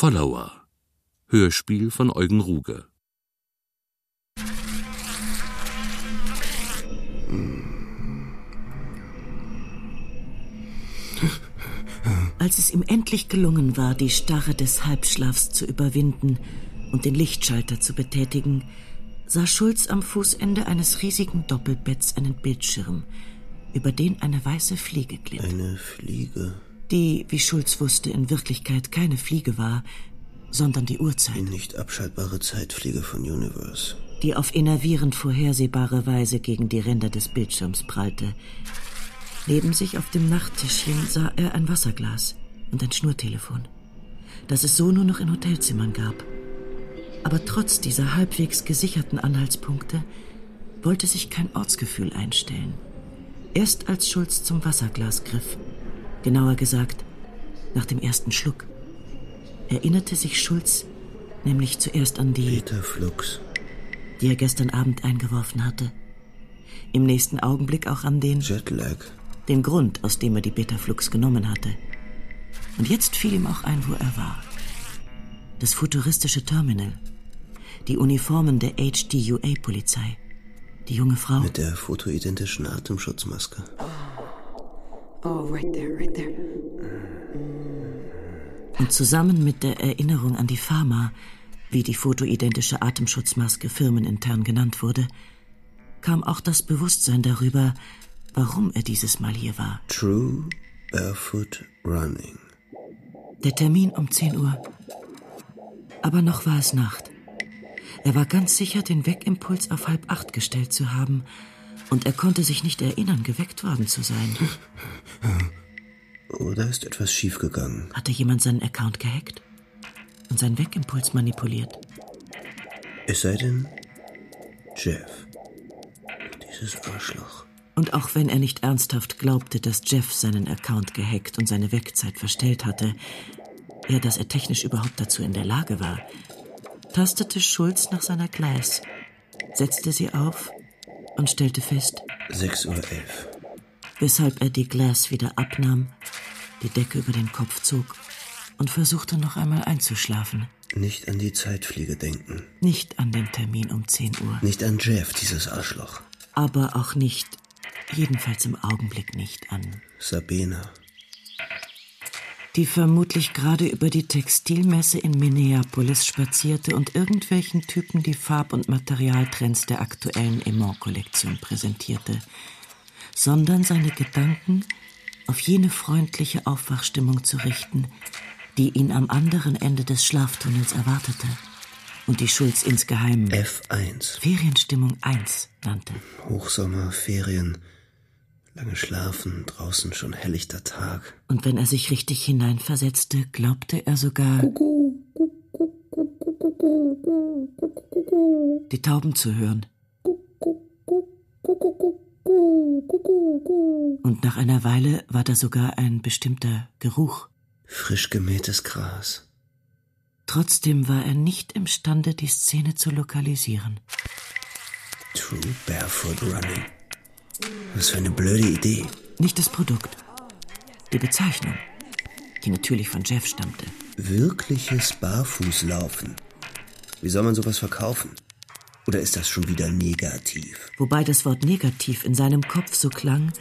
Follower Hörspiel von Eugen Ruge Als es ihm endlich gelungen war, die Starre des Halbschlafs zu überwinden und den Lichtschalter zu betätigen, sah Schulz am Fußende eines riesigen Doppelbetts einen Bildschirm, über den eine weiße Fliege glitt. Eine Fliege. Die, wie Schulz wusste, in Wirklichkeit keine Fliege war, sondern die Uhrzeit. Die nicht abschaltbare Zeitfliege von Universe. Die auf enervierend vorhersehbare Weise gegen die Ränder des Bildschirms prallte. Neben sich auf dem Nachttischchen sah er ein Wasserglas und ein Schnurtelefon, das es so nur noch in Hotelzimmern gab. Aber trotz dieser halbwegs gesicherten Anhaltspunkte wollte sich kein Ortsgefühl einstellen. Erst als Schulz zum Wasserglas griff, genauer gesagt, nach dem ersten Schluck, erinnerte sich Schulz nämlich zuerst an die Peter Flux, die er gestern Abend eingeworfen hatte. Im nächsten Augenblick auch an den Jetlag, den Grund, aus dem er die Betaflux genommen hatte. Und jetzt fiel ihm auch ein, wo er war. Das futuristische Terminal, die Uniformen der HDUA-Polizei, die junge Frau. mit der fotoidentischen Atemschutzmaske. Oh, right there, right there. Und zusammen mit der Erinnerung an die Pharma, wie die fotoidentische Atemschutzmaske firmenintern genannt wurde, kam auch das Bewusstsein darüber, warum er dieses Mal hier war. True Barefoot Running. Der Termin um 10 Uhr. Aber noch war es Nacht. Er war ganz sicher, den Weckimpuls auf halb acht gestellt zu haben, und er konnte sich nicht erinnern, geweckt worden zu sein. Oder ist etwas schiefgegangen? Hatte jemand seinen Account gehackt und seinen Weckimpuls manipuliert? Es sei denn, Jeff. Dieses Arschloch. Und auch wenn er nicht ernsthaft glaubte, dass Jeff seinen Account gehackt und seine Wegzeit verstellt hatte, er, dass er technisch überhaupt dazu in der Lage war, tastete Schulz nach seiner Glass, setzte sie auf und stellte fest, 6.11 Uhr. weshalb er die Glass wieder abnahm, die Decke über den Kopf zog und versuchte noch einmal einzuschlafen. Nicht an die Zeitfliege denken. Nicht an den Termin um 10 Uhr, Nicht an Jeff, dieses Arschloch. aber auch nicht, jedenfalls im Augenblick nicht an Sabina. Die vermutlich gerade über die Textilmesse in Minneapolis spazierte und irgendwelchen Typen die Farb- und Materialtrends der aktuellen Aimant-Kollektion präsentierte, sondern seine Gedanken auf jene freundliche Aufwachstimmung zu richten, die ihn am anderen Ende des Schlaftunnels erwartete und die Schulz insgeheim F1. Ferienstimmung 1 nannte. Hochsommer, Ferien. Lange schlafen, draußen schon helllichter Tag. Und wenn er sich richtig hineinversetzte, glaubte er sogar, die Tauben zu hören. Und nach einer Weile war da sogar ein bestimmter Geruch. Frisch gemähtes Gras. Trotzdem war er nicht imstande, die Szene zu lokalisieren. True Barefoot Running. Was für eine blöde Idee. Nicht das Produkt, die Bezeichnung, die natürlich von Jeff stammte. Wirkliches Barfußlaufen. Wie soll man sowas verkaufen? Oder ist das schon wieder negativ? Wobei das Wort negativ in seinem Kopf so klang,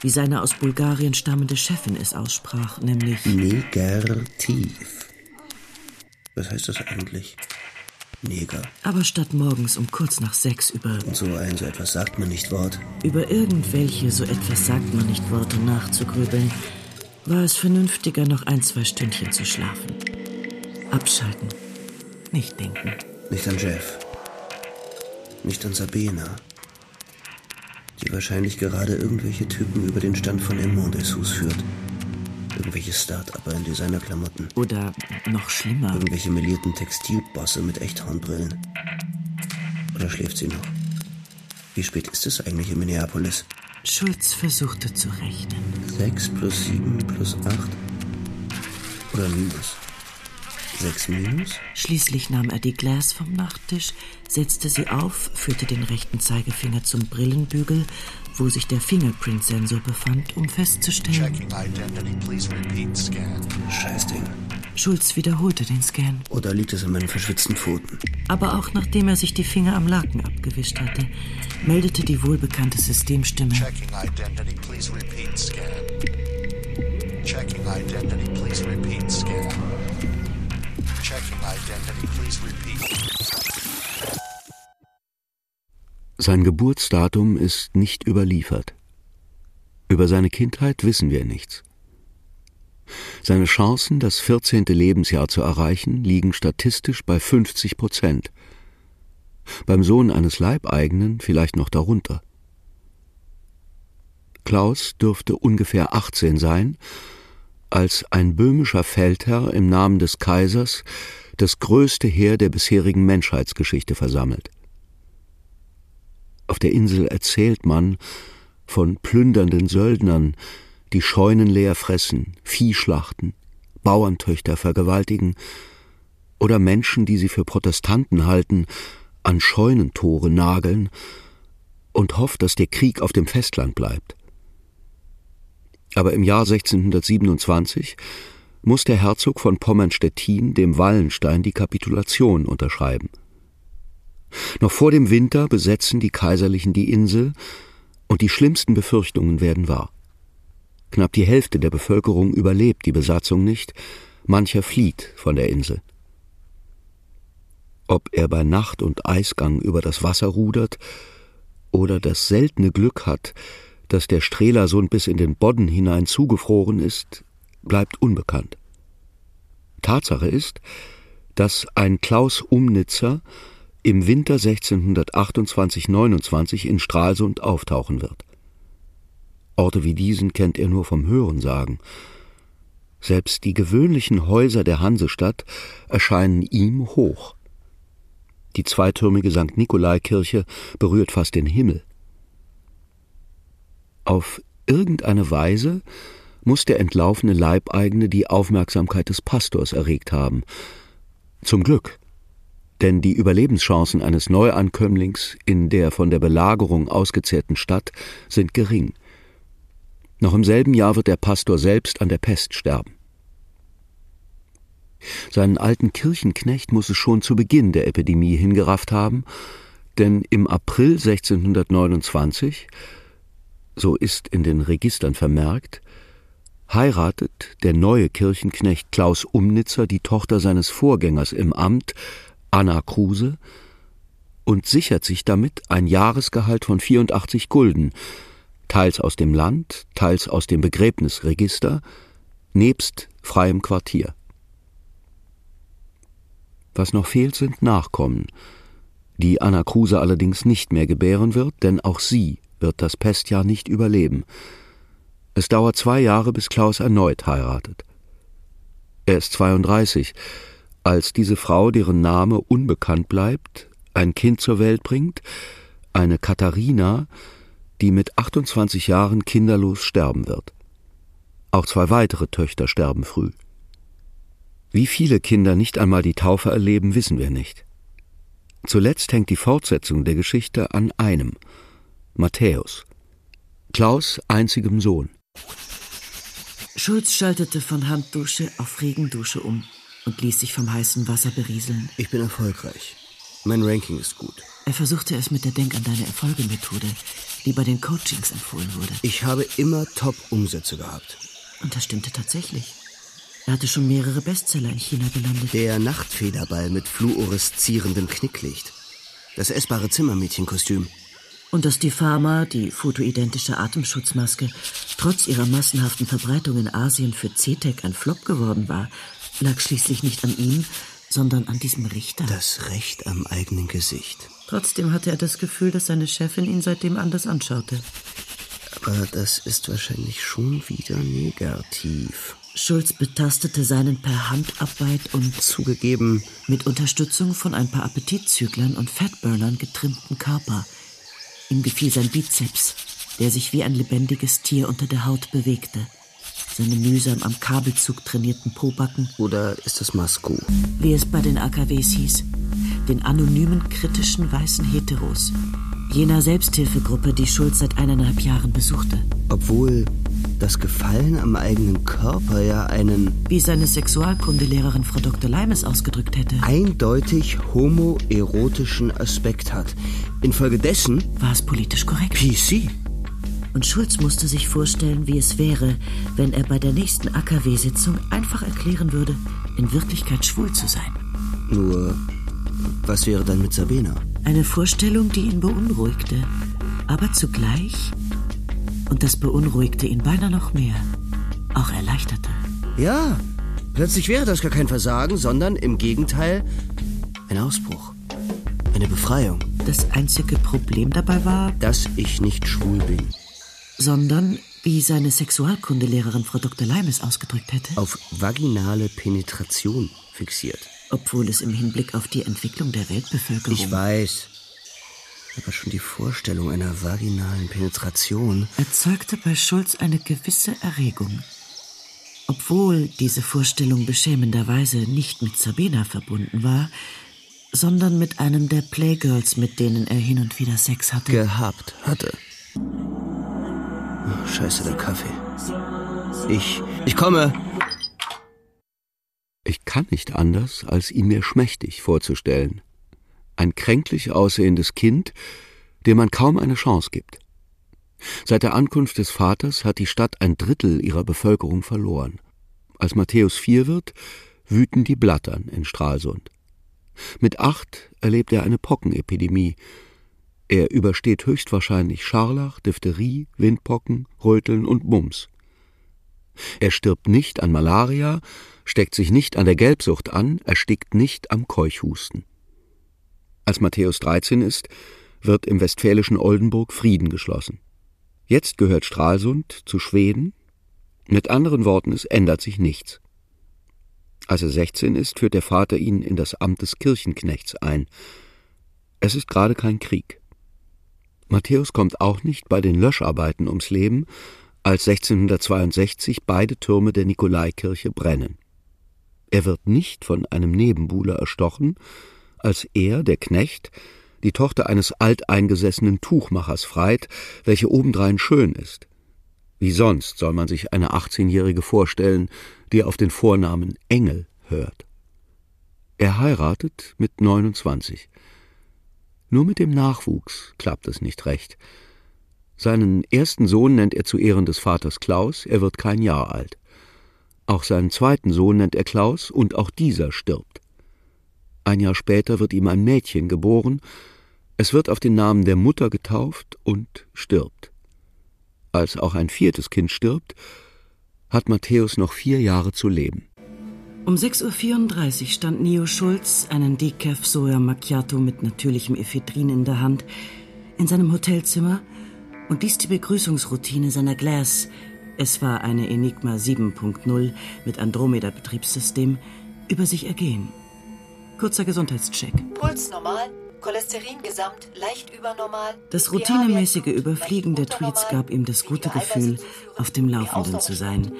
wie seine aus Bulgarien stammende Chefin es aussprach, nämlich Negativ. Was heißt das eigentlich? Neger. aber statt morgens um kurz nach sechs über, Und so ein, so etwas sagt man nicht Wort. über irgendwelche so etwas sagt man nicht Worte nachzugrübeln, war es vernünftiger, noch ein, zwei Stündchen zu schlafen. Abschalten. Nicht denken. Nicht an Jeff. Nicht an Sabina. Die wahrscheinlich gerade irgendwelche Typen über den Stand von Aimont des Hus führt. Irgendwelche Start-Upper in Designerklamotten. Oder noch schlimmer, Irgendwelche melierten Textilbosse mit Echthornbrillen. Oder schläft sie noch? Wie spät ist es eigentlich in Minneapolis? Schulz versuchte zu rechnen. 6 plus 7 plus 8? Oder minus? 6 minus? Schließlich nahm er die Glas vom Nachttisch, setzte sie auf, führte den rechten Zeigefinger zum Brillenbügel, wo sich der Fingerprint-Sensor befand, um festzustellen, Checking identity. Please repeat scan. Scheißding. Schulz wiederholte den Scan. Oder liegt es an meinen verschwitzten Pfoten? Aber auch nachdem er sich die Finger am Laken abgewischt hatte, meldete die wohlbekannte Systemstimme. Checking identity, please repeat scan. Checking identity, please repeat scan. Checking identity, please repeat. Sein Geburtsdatum ist nicht überliefert. Über seine Kindheit wissen wir nichts. Seine Chancen, das 14. Lebensjahr zu erreichen, liegen statistisch bei 50 Prozent. Beim Sohn eines Leibeigenen vielleicht noch darunter. Klaus dürfte ungefähr 18 sein, als ein böhmischer Feldherr im Namen des Kaisers das größte Heer der bisherigen Menschheitsgeschichte versammelt. Auf der Insel erzählt man von plündernden Söldnern, die Scheunen leer fressen, Vieh schlachten, Bauerntöchter vergewaltigen oder Menschen, die sie für Protestanten halten, an Scheunentore nageln und hofft, dass der Krieg auf dem Festland bleibt. Aber im Jahr 1627 muss der Herzog von Pommern-Stettin dem Wallenstein die Kapitulation unterschreiben. Noch vor dem Winter besetzen die Kaiserlichen die Insel und die schlimmsten Befürchtungen werden wahr. Knapp die Hälfte der Bevölkerung überlebt die Besatzung nicht, mancher flieht von der Insel. Ob er bei Nacht und Eisgang über das Wasser rudert oder das seltene Glück hat, dass der Strelasund bis in den Bodden hinein zugefroren ist, bleibt unbekannt. Tatsache ist, dass ein Klaus Umnitzer im Winter 1628-29 in Stralsund auftauchen wird. Orte wie diesen kennt er nur vom Hörensagen. Selbst die gewöhnlichen Häuser der Hansestadt erscheinen ihm hoch. Die zweitürmige St. Nikolaikirche berührt fast den Himmel. Auf irgendeine Weise muss der entlaufene Leibeigene die Aufmerksamkeit des Pastors erregt haben. Zum Glück, denn die Überlebenschancen eines Neuankömmlings in der von der Belagerung ausgezehrten Stadt sind gering. Noch im selben Jahr wird der Pastor selbst an der Pest sterben. Seinen alten Kirchenknecht muss es schon zu Beginn der Epidemie hingerafft haben, denn im April 1629, so ist in den Registern vermerkt, heiratet der neue Kirchenknecht Klaus Umnitzer die Tochter seines Vorgängers im Amt, Anna Kruse, und sichert sich damit ein Jahresgehalt von 84 Gulden, teils aus dem Land, teils aus dem Begräbnisregister, nebst freiem Quartier. Was noch fehlt, sind Nachkommen, die Anna Kruse allerdings nicht mehr gebären wird, denn auch sie wird das Pestjahr nicht überleben. Es dauert zwei Jahre, bis Klaus erneut heiratet. Er ist 32, als diese Frau, deren Name unbekannt bleibt, ein Kind zur Welt bringt, eine Katharina, die mit 28 Jahren kinderlos sterben wird. Auch zwei weitere Töchter sterben früh. Wie viele Kinder nicht einmal die Taufe erleben, wissen wir nicht. Zuletzt hängt die Fortsetzung der Geschichte an einem, Matthäus, Klaus einzigem Sohn. Schulz schaltete von Handdusche auf Regendusche um und ließ sich vom heißen Wasser berieseln. Ich bin erfolgreich. Mein Ranking ist gut. Er versuchte es mit der Denk an deine Erfolge-Methode, die bei den Coachings empfohlen wurde. Ich habe immer Top-Umsätze gehabt. Und das stimmte tatsächlich. Er hatte schon mehrere Bestseller in China gelandet. Der Nachtfederball mit fluoreszierendem Knicklicht. Das essbare Zimmermädchenkostüm. Und dass die Pharma, die fotoidentische Atemschutzmaske, trotz ihrer massenhaften Verbreitung in Asien für CTEC ein Flop geworden war, lag schließlich nicht an ihm, sondern an diesem Richter. Das Recht am eigenen Gesicht. Trotzdem hatte er das Gefühl, dass seine Chefin ihn seitdem anders anschaute. Aber das ist wahrscheinlich schon wieder negativ. Schulz betastete seinen per Handarbeit und Zugegeben, mit Unterstützung von ein paar Appetitzüglern und Fatburnern getrimmten Körper. Ihm gefiel sein Bizeps, der sich wie ein lebendiges Tier unter der Haut bewegte. Seine mühsam am Kabelzug trainierten Pobacken, oder ist das Masku? wie es bei den AKWs hieß, den anonymen kritischen weißen Heteros, jener Selbsthilfegruppe, die Schulz seit eineinhalb Jahren besuchte. Obwohl das Gefallen am eigenen Körper ja einen Wie seine Sexualkundelehrerin Frau Dr. Leimes ausgedrückt hätte, eindeutig homoerotischen Aspekt hat. Infolgedessen war es politisch korrekt. PC. Und Schulz musste sich vorstellen, wie es wäre, wenn er bei der nächsten AKW-Sitzung einfach erklären würde, in Wirklichkeit schwul zu sein. Nur, was wäre dann mit Sabina? Eine Vorstellung, die ihn beunruhigte, aber zugleich, und das beunruhigte ihn beinahe noch mehr, auch erleichterte. Ja, plötzlich wäre das gar kein Versagen, sondern im Gegenteil ein Ausbruch. Eine Befreiung. Das einzige Problem dabei war, Dass ich nicht schwul bin. Sondern, wie seine Sexualkundelehrerin Frau Dr. Leimes ausgedrückt hätte, Auf vaginale Penetration fixiert. obwohl es im Hinblick auf die Entwicklung der Weltbevölkerung Ich weiß. Aber schon die Vorstellung einer vaginalen Penetration. erzeugte bei Schulz eine gewisse Erregung. Obwohl diese Vorstellung beschämenderweise nicht mit Sabina verbunden war, sondern mit einem der Playgirls, mit denen er hin und wieder Sex hatte. gehabt hatte. Scheiße, der Kaffee. Ich. Ich komme! Ich kann nicht anders, als ihn mir schmächtig vorzustellen. Ein kränklich aussehendes Kind, dem man kaum eine Chance gibt. Seit der Ankunft des Vaters hat die Stadt ein Drittel ihrer Bevölkerung verloren. Als Matthäus vier wird, wüten die Blattern in Stralsund. Mit acht erlebt er eine Pockenepidemie. Er übersteht höchstwahrscheinlich Scharlach, Diphtherie, Windpocken, Röteln und Mumps. Er stirbt nicht an Malaria, steckt sich nicht an der Gelbsucht an, erstickt nicht am Keuchhusten. Als Matthäus 13 ist, wird im westfälischen Oldenburg Frieden geschlossen. Jetzt gehört Stralsund zu Schweden. Mit anderen Worten, es ändert sich nichts. Als er 16 ist, führt der Vater ihn in das Amt des Kirchenknechts ein. Es ist gerade kein Krieg. Matthäus kommt auch nicht bei den Löscharbeiten ums Leben, als 1662 beide Türme der Nikolaikirche brennen. Er wird nicht von einem Nebenbuhler erstochen, als er, der Knecht, die Tochter eines alteingesessenen Tuchmachers freit, welche obendrein schön ist. Wie sonst soll man sich eine 18-Jährige vorstellen, die auf den Vornamen Engel hört. Er heiratet mit 29. Nur mit dem Nachwuchs klappt es nicht recht. Seinen ersten Sohn nennt er zu Ehren des Vaters Klaus, er wird kein Jahr alt. Auch seinen zweiten Sohn nennt er Klaus, und auch dieser stirbt. Ein Jahr später wird ihm ein Mädchen geboren, es wird auf den Namen der Mutter getauft und stirbt. Als auch ein viertes Kind stirbt, hat Matthäus noch vier Jahre zu leben. Um 6.34 Uhr stand Nio Schulz, einen Decaf Soja Macchiato mit natürlichem Ephedrin in der Hand, in seinem Hotelzimmer und ließ die Begrüßungsroutine seiner Glass, es war eine Enigma 7.0 mit Andromeda-Betriebssystem, über sich ergehen. Kurzer Gesundheitscheck. Puls normal, Cholesterin gesamt leicht übernormal. Das routinemäßige Überfliegen der Tweets gab ihm das gute Gefühl, auf dem Laufenden zu sein.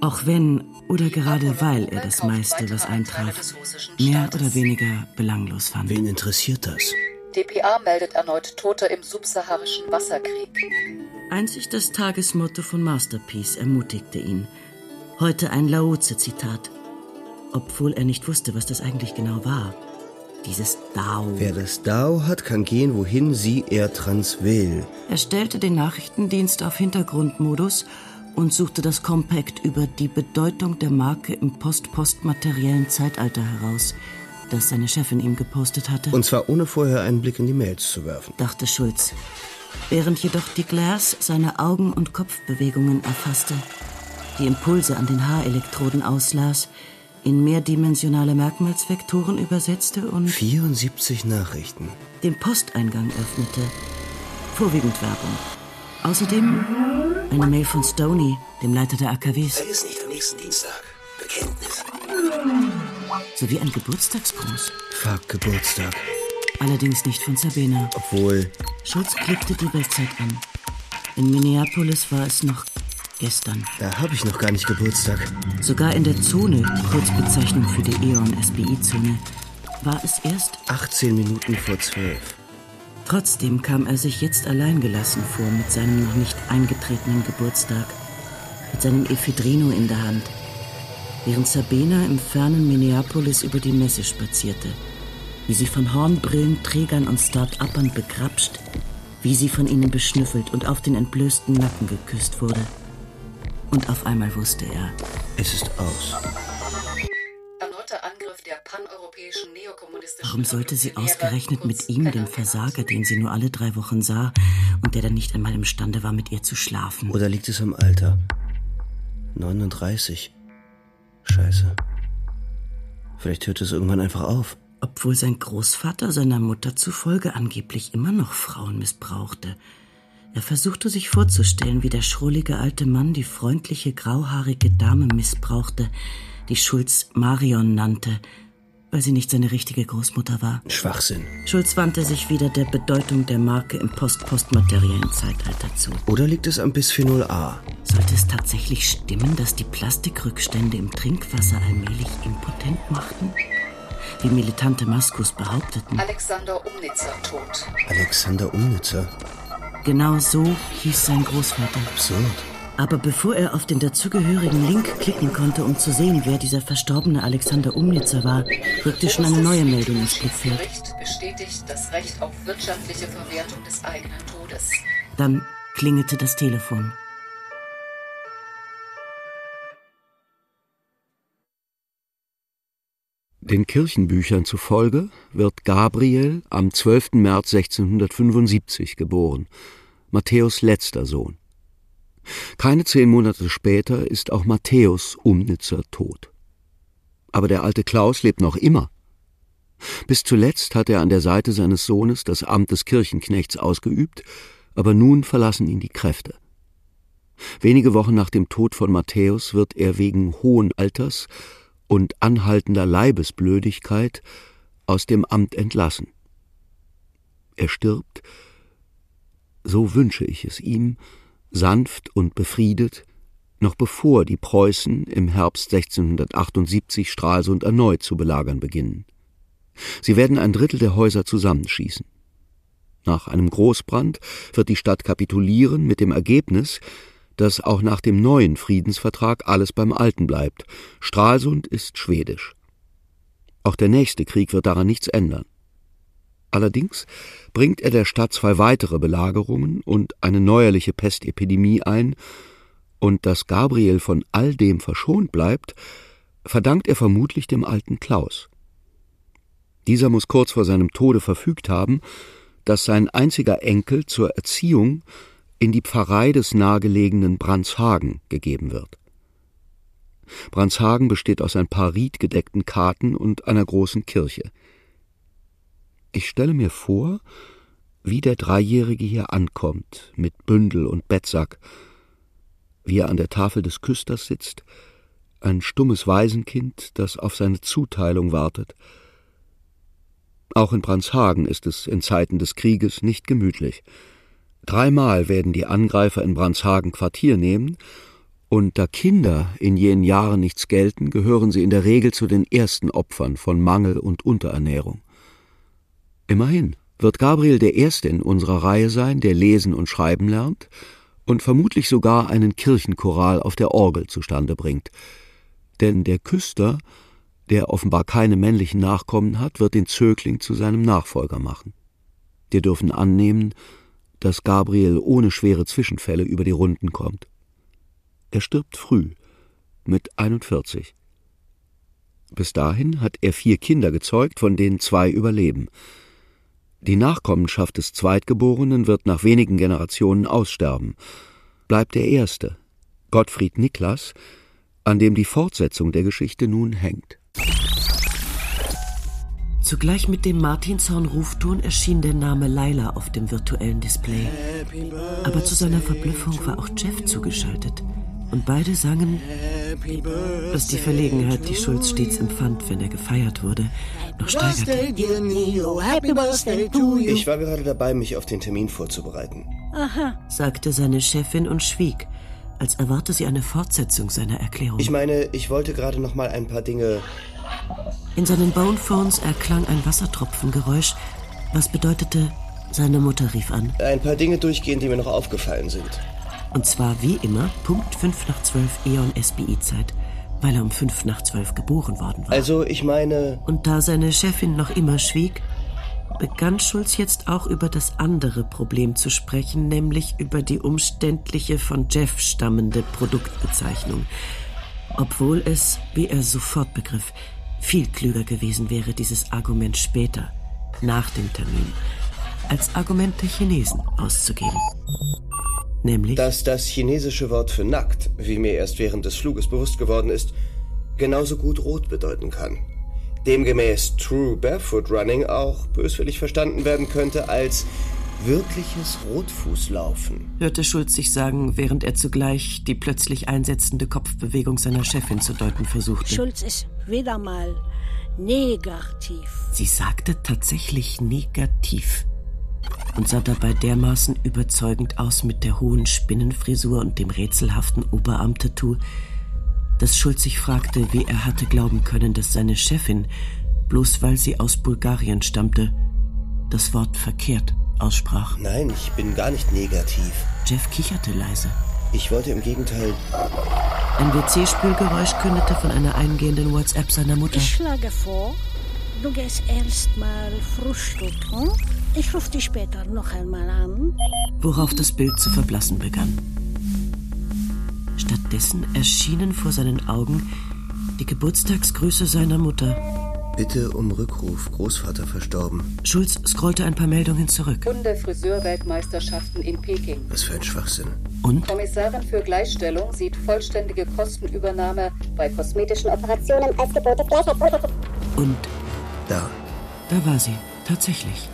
Auch wenn oder gerade weil er das meiste, was eintraf, mehr oder weniger belanglos fand. Wen interessiert das? DPA meldet erneut Tote im subsaharischen Wasserkrieg. Einzig das Tagesmotto von Masterpiece ermutigte ihn. Heute ein Laoze-Zitat. Obwohl er nicht wusste, was das eigentlich genau war. Dieses Dao. Wer das Dao hat, kann gehen, wohin sie er trans will. Er stellte den Nachrichtendienst auf Hintergrundmodus und suchte das Compact über die Bedeutung der Marke im post-postmateriellen Zeitalter heraus, das seine Chefin ihm gepostet hatte, Und zwar ohne vorher einen Blick in die Mails zu werfen. dachte Schulz, während jedoch die Glass seine Augen- und Kopfbewegungen erfasste, die Impulse an den Haarelektroden auslas, in mehrdimensionale Merkmalsvektoren übersetzte und 74 Nachrichten. den Posteingang öffnete. Vorwiegend Werbung. Außerdem eine Mail von Stoney, dem Leiter der AKWs, Vergiss nicht am nächsten Dienstag. Bekenntnis. sowie ein Geburtstagsgruß. Fuck, Geburtstag. Allerdings nicht von Sabina. Obwohl, Schulz klickte die Weltzeit an. In Minneapolis war es noch gestern. da habe ich noch gar nicht Geburtstag. Sogar in der Zone, Kurzbezeichnung für die EON-SBI-Zone, war es erst 18 Minuten vor 12. Trotzdem kam er sich jetzt alleingelassen vor mit seinem noch nicht eingetretenen Geburtstag. mit seinem Ephedrino in der Hand, während Sabina im fernen Minneapolis über die Messe spazierte, wie sie von Hornbrillenträgern und Start-Uppern begrapscht, wie sie von ihnen beschnüffelt und auf den entblößten Nacken geküsst wurde. Und auf einmal wusste er, Es ist aus. Erneuter Angriff der paneuropäischen neokommunistischen warum sollte sie ausgerechnet mit ihm, dem Versager, den sie nur alle drei Wochen sah und der dann nicht einmal imstande war, mit ihr zu schlafen? Oder liegt es am Alter? 39. Scheiße. Vielleicht hört es irgendwann einfach auf. obwohl sein Großvater seiner Mutter zufolge angeblich immer noch Frauen missbrauchte. Er versuchte sich vorzustellen, wie der schrullige alte Mann die freundliche grauhaarige Dame missbrauchte, die Schulz Marion nannte, weil sie nicht seine richtige Großmutter war. Schwachsinn. Schulz wandte sich wieder der Bedeutung der Marke im post-postmateriellen Zeitalter zu. Oder liegt es am Bisphenol A? Sollte es tatsächlich stimmen, dass die Plastikrückstände im Trinkwasser allmählich impotent machten? Wie militante Maskus behaupteten. Alexander Umnitzer tot. Alexander Umnitzer. Genau so hieß sein Großvater. Absurd. Aber bevor er auf den dazugehörigen Link klicken konnte, um zu sehen, wer dieser verstorbene Alexander Umnitzer war, rückte schon eine neue Meldung ins Blickfeld. Gericht bestätigt das Recht auf wirtschaftliche Verwertung des eigenen Todes. Dann klingelte das Telefon. Den Kirchenbüchern zufolge wird Gabriel am 12. März 1675 geboren, Matthäus letzter Sohn. Keine zehn Monate später ist auch Matthäus Umnitzer tot. Aber der alte Klaus lebt noch immer. Bis zuletzt hat er an der Seite seines Sohnes das Amt des Kirchenknechts ausgeübt, aber nun verlassen ihn die Kräfte. Wenige Wochen nach dem Tod von Matthäus wird er wegen hohen Alters und anhaltender Leibesblödigkeit aus dem Amt entlassen. Er stirbt, so wünsche ich es ihm, sanft und befriedet, noch bevor die Preußen im Herbst 1678 Stralsund erneut zu belagern beginnen. Sie werden ein Drittel der Häuser zusammenschießen. Nach einem Großbrand wird die Stadt kapitulieren mit dem Ergebnis, dass auch nach dem neuen Friedensvertrag alles beim Alten bleibt. Stralsund ist schwedisch. Auch der nächste Krieg wird daran nichts ändern. Allerdings bringt er der Stadt zwei weitere Belagerungen und eine neuerliche Pestepidemie ein, und dass Gabriel von all dem verschont bleibt, verdankt er vermutlich dem alten Klaus. Dieser muss kurz vor seinem Tode verfügt haben, dass sein einziger Enkel zur Erziehung in die Pfarrei des nahegelegenen Brandshagen gegeben wird. Brandshagen besteht aus ein paar riedgedeckten Karten und einer großen Kirche. Ich stelle mir vor, wie der Dreijährige hier ankommt, mit Bündel und Bettsack, wie er an der Tafel des Küsters sitzt, ein stummes Waisenkind, das auf seine Zuteilung wartet. Auch in Brandshagen ist es in Zeiten des Krieges nicht gemütlich. Dreimal werden die Angreifer in Brandshagen Quartier nehmen, und da Kinder in jenen Jahren nichts gelten, gehören sie in der Regel zu den ersten Opfern von Mangel und Unterernährung. Immerhin wird Gabriel der Erste in unserer Reihe sein, der lesen und schreiben lernt und vermutlich sogar einen Kirchenchoral auf der Orgel zustande bringt. Denn der Küster, der offenbar keine männlichen Nachkommen hat, wird den Zögling zu seinem Nachfolger machen. Wir dürfen annehmen, dass Gabriel ohne schwere Zwischenfälle über die Runden kommt. Er stirbt früh, mit 41. Bis dahin hat er vier Kinder gezeugt, von denen zwei überleben. Die Nachkommenschaft des Zweitgeborenen wird nach wenigen Generationen aussterben. Bleibt der Erste, Gottfried Niklas, an dem die Fortsetzung der Geschichte nun hängt. Zugleich mit dem Martinshorn-Rufton erschien der Name Laila auf dem virtuellen Display. Aber zu seiner Verblüffung war auch Jeff zugeschaltet. Und beide sangen, dass die Verlegenheit, die Schulz stets empfand, wenn er gefeiert wurde, noch steigerte. Ich war gerade dabei, mich auf den Termin vorzubereiten. sagte seine Chefin und schwieg, als erwarte sie eine Fortsetzung seiner Erklärung. Ich meine, ich wollte gerade noch mal ein paar Dinge. In seinen Bonephones erklang ein Wassertropfengeräusch, was bedeutete, seine Mutter rief an. Ein paar Dinge durchgehen, die mir noch aufgefallen sind. Und zwar wie immer Punkt 5 nach 12 Eon SBI-Zeit, weil er um 5 nach 12 geboren worden war. Also, ich meine. Und da seine Chefin noch immer schwieg, begann Schulz jetzt auch über das andere Problem zu sprechen, nämlich über die umständliche von Jeff stammende Produktbezeichnung. Obwohl es, wie er sofort begriff, viel klüger gewesen wäre, dieses Argument später, nach dem Termin, als Argument der Chinesen auszugeben. Nämlich, dass das chinesische Wort für nackt, wie mir erst während des Fluges bewusst geworden ist, genauso gut rot bedeuten kann. Demgemäß True Barefoot Running auch böswillig verstanden werden könnte als wirkliches Rotfußlaufen. hörte Schulz sich sagen, während er zugleich die plötzlich einsetzende Kopfbewegung seiner Chefin zu deuten versuchte. Schulz ist wieder mal negativ. Sie sagte tatsächlich negativ und sah dabei dermaßen überzeugend aus mit der hohen Spinnenfrisur und dem rätselhaften Oberarmtattoo, dass Schulz sich fragte, wie er hatte glauben können, dass seine Chefin, bloß weil sie aus Bulgarien stammte, das Wort verkehrt aussprach. Nein, ich bin gar nicht negativ. Jeff kicherte leise. Ich wollte im Gegenteil. Ein WC-Spülgeräusch kündete von einer eingehenden WhatsApp seiner Mutter. Ich schlage vor, du gehst erst mal frühstücken. Ich rufe dich später noch einmal an. worauf das Bild zu verblassen begann. Stattdessen erschienen vor seinen Augen die Geburtstagsgrüße seiner Mutter. Bitte um Rückruf, Großvater verstorben. Schulz scrollte ein paar Meldungen zurück. Hunde-Friseurweltmeisterschaften in Peking. Was für ein Schwachsinn. Und Kommissarin für Gleichstellung sieht vollständige Kostenübernahme bei kosmetischen Operationen als Gebot des Gleichheitsgrundsatzes. Und Da. da war sie, tatsächlich.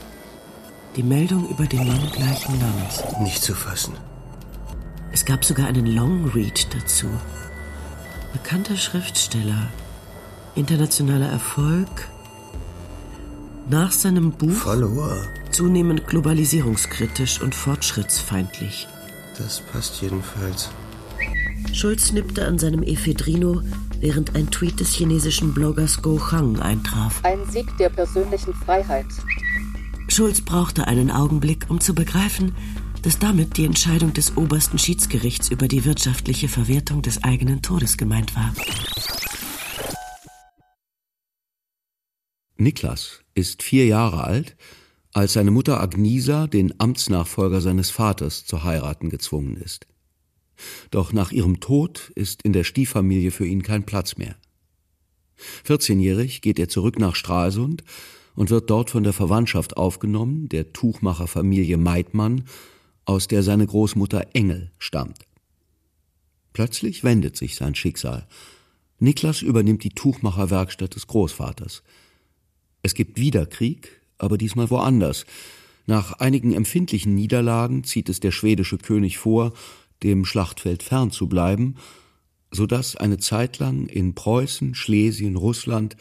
Die Meldung über den Mann gleichen Namens. Nicht zu fassen. Es gab sogar einen Longread dazu. Bekannter Schriftsteller, internationaler Erfolg. Nach seinem Buch Follower. zunehmend globalisierungskritisch und fortschrittsfeindlich. Das passt jedenfalls. Schulz nippte an seinem Ephedrino, während ein Tweet des chinesischen Bloggers Go Chang eintraf. Ein Sieg der persönlichen Freiheit. Schulz brauchte einen Augenblick, um zu begreifen, dass damit die Entscheidung des obersten Schiedsgerichts über die wirtschaftliche Verwertung des eigenen Todes gemeint war. Niklas ist vier Jahre alt, als seine Mutter Agnisa den Amtsnachfolger seines Vaters zu heiraten gezwungen ist. Doch nach ihrem Tod ist in der Stieffamilie für ihn kein Platz mehr. 14-jährig geht er zurück nach Stralsund und wird dort von der Verwandtschaft aufgenommen, der Tuchmacherfamilie Meitmann, aus der seine Großmutter Engel stammt. Plötzlich wendet sich sein Schicksal. Niklas übernimmt die Tuchmacherwerkstatt des Großvaters. Es gibt wieder Krieg, aber diesmal woanders. Nach einigen empfindlichen Niederlagen zieht es der schwedische König vor, dem Schlachtfeld fern zu bleiben, so dass eine Zeit lang in Preußen, Schlesien, Russland,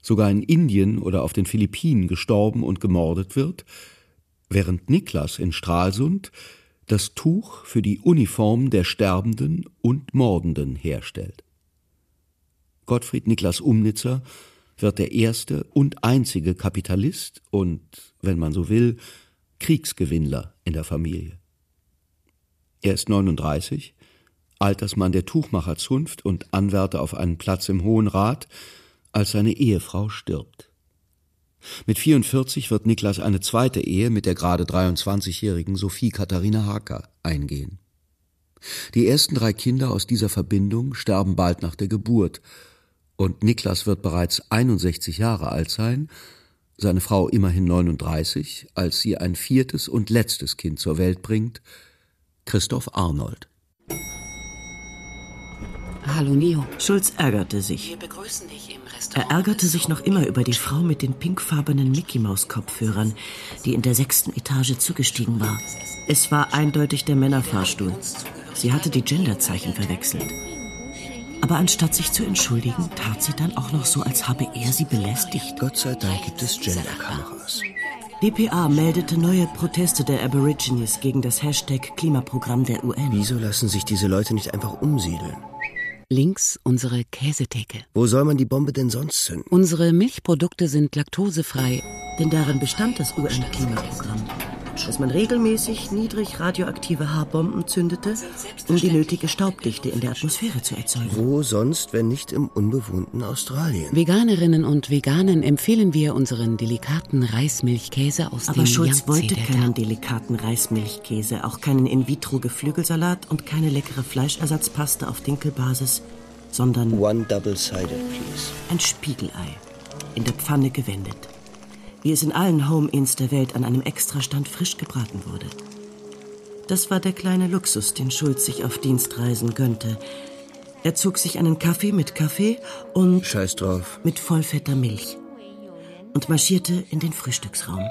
sogar in Indien oder auf den Philippinen gestorben und gemordet wird, während Niklas in Stralsund das Tuch für die Uniform der Sterbenden und Mordenden herstellt. Gottfried Niklas Umnitzer wird der erste und einzige Kapitalist und, wenn man so will, Kriegsgewinnler in der Familie. Er ist 39, Altersmann der Tuchmacherzunft und Anwärter auf einen Platz im Hohen Rat, als seine Ehefrau stirbt. Mit 44 wird Niklas eine zweite Ehe mit der gerade 23-jährigen Sophie Katharina Haker eingehen. Die ersten drei Kinder aus dieser Verbindung sterben bald nach der Geburt, und Niklas wird bereits 61 Jahre alt sein, seine Frau immerhin 39, als sie ein viertes und letztes Kind zur Welt bringt, Christoph Arnold. Hallo Neo. Schulz ärgerte sich. Wir begrüßen dich im Restaurant. Er ärgerte sich noch immer über die Frau mit den pinkfarbenen Mickey-Maus-Kopfhörern, die in der sechsten Etage zugestiegen war. Es war eindeutig der Männerfahrstuhl. Sie hatte die Genderzeichen verwechselt. Aber anstatt sich zu entschuldigen, tat sie dann auch noch so, als habe er sie belästigt. Gott sei Dank gibt es Genderkameras. DPA meldete neue Proteste der Aborigines gegen das Hashtag Klimaprogramm der UN. Wieso lassen sich diese Leute nicht einfach umsiedeln? Links unsere Käsetheke. Wo soll man die Bombe denn sonst zünden? Unsere Milchprodukte sind laktosefrei. Denn darin bestand das UN-Klimaprogramm. Dass man regelmäßig niedrig radioaktive Haarbomben zündete, um die nötige Staubdichte in der Atmosphäre zu erzeugen. Wo sonst, wenn nicht im unbewohnten Australien? Veganerinnen und Veganen empfehlen wir unseren delikaten Reismilchkäse aus Aber dem Schulz wollte keinen delikaten Reismilchkäse, auch keinen In-vitro-Geflügelsalat und keine leckere Fleischersatzpaste auf Dinkelbasis, sondern One double-sided, please. ein Spiegelei, in der Pfanne gewendet, wie es in allen Home-Inns der Welt an einem Extrastand frisch gebraten wurde. Das war der kleine Luxus, den Schulz sich auf Dienstreisen gönnte. Er zog sich einen Kaffee mit Kaffee und Scheiß drauf. mit vollfetter Milch und marschierte in den Frühstücksraum.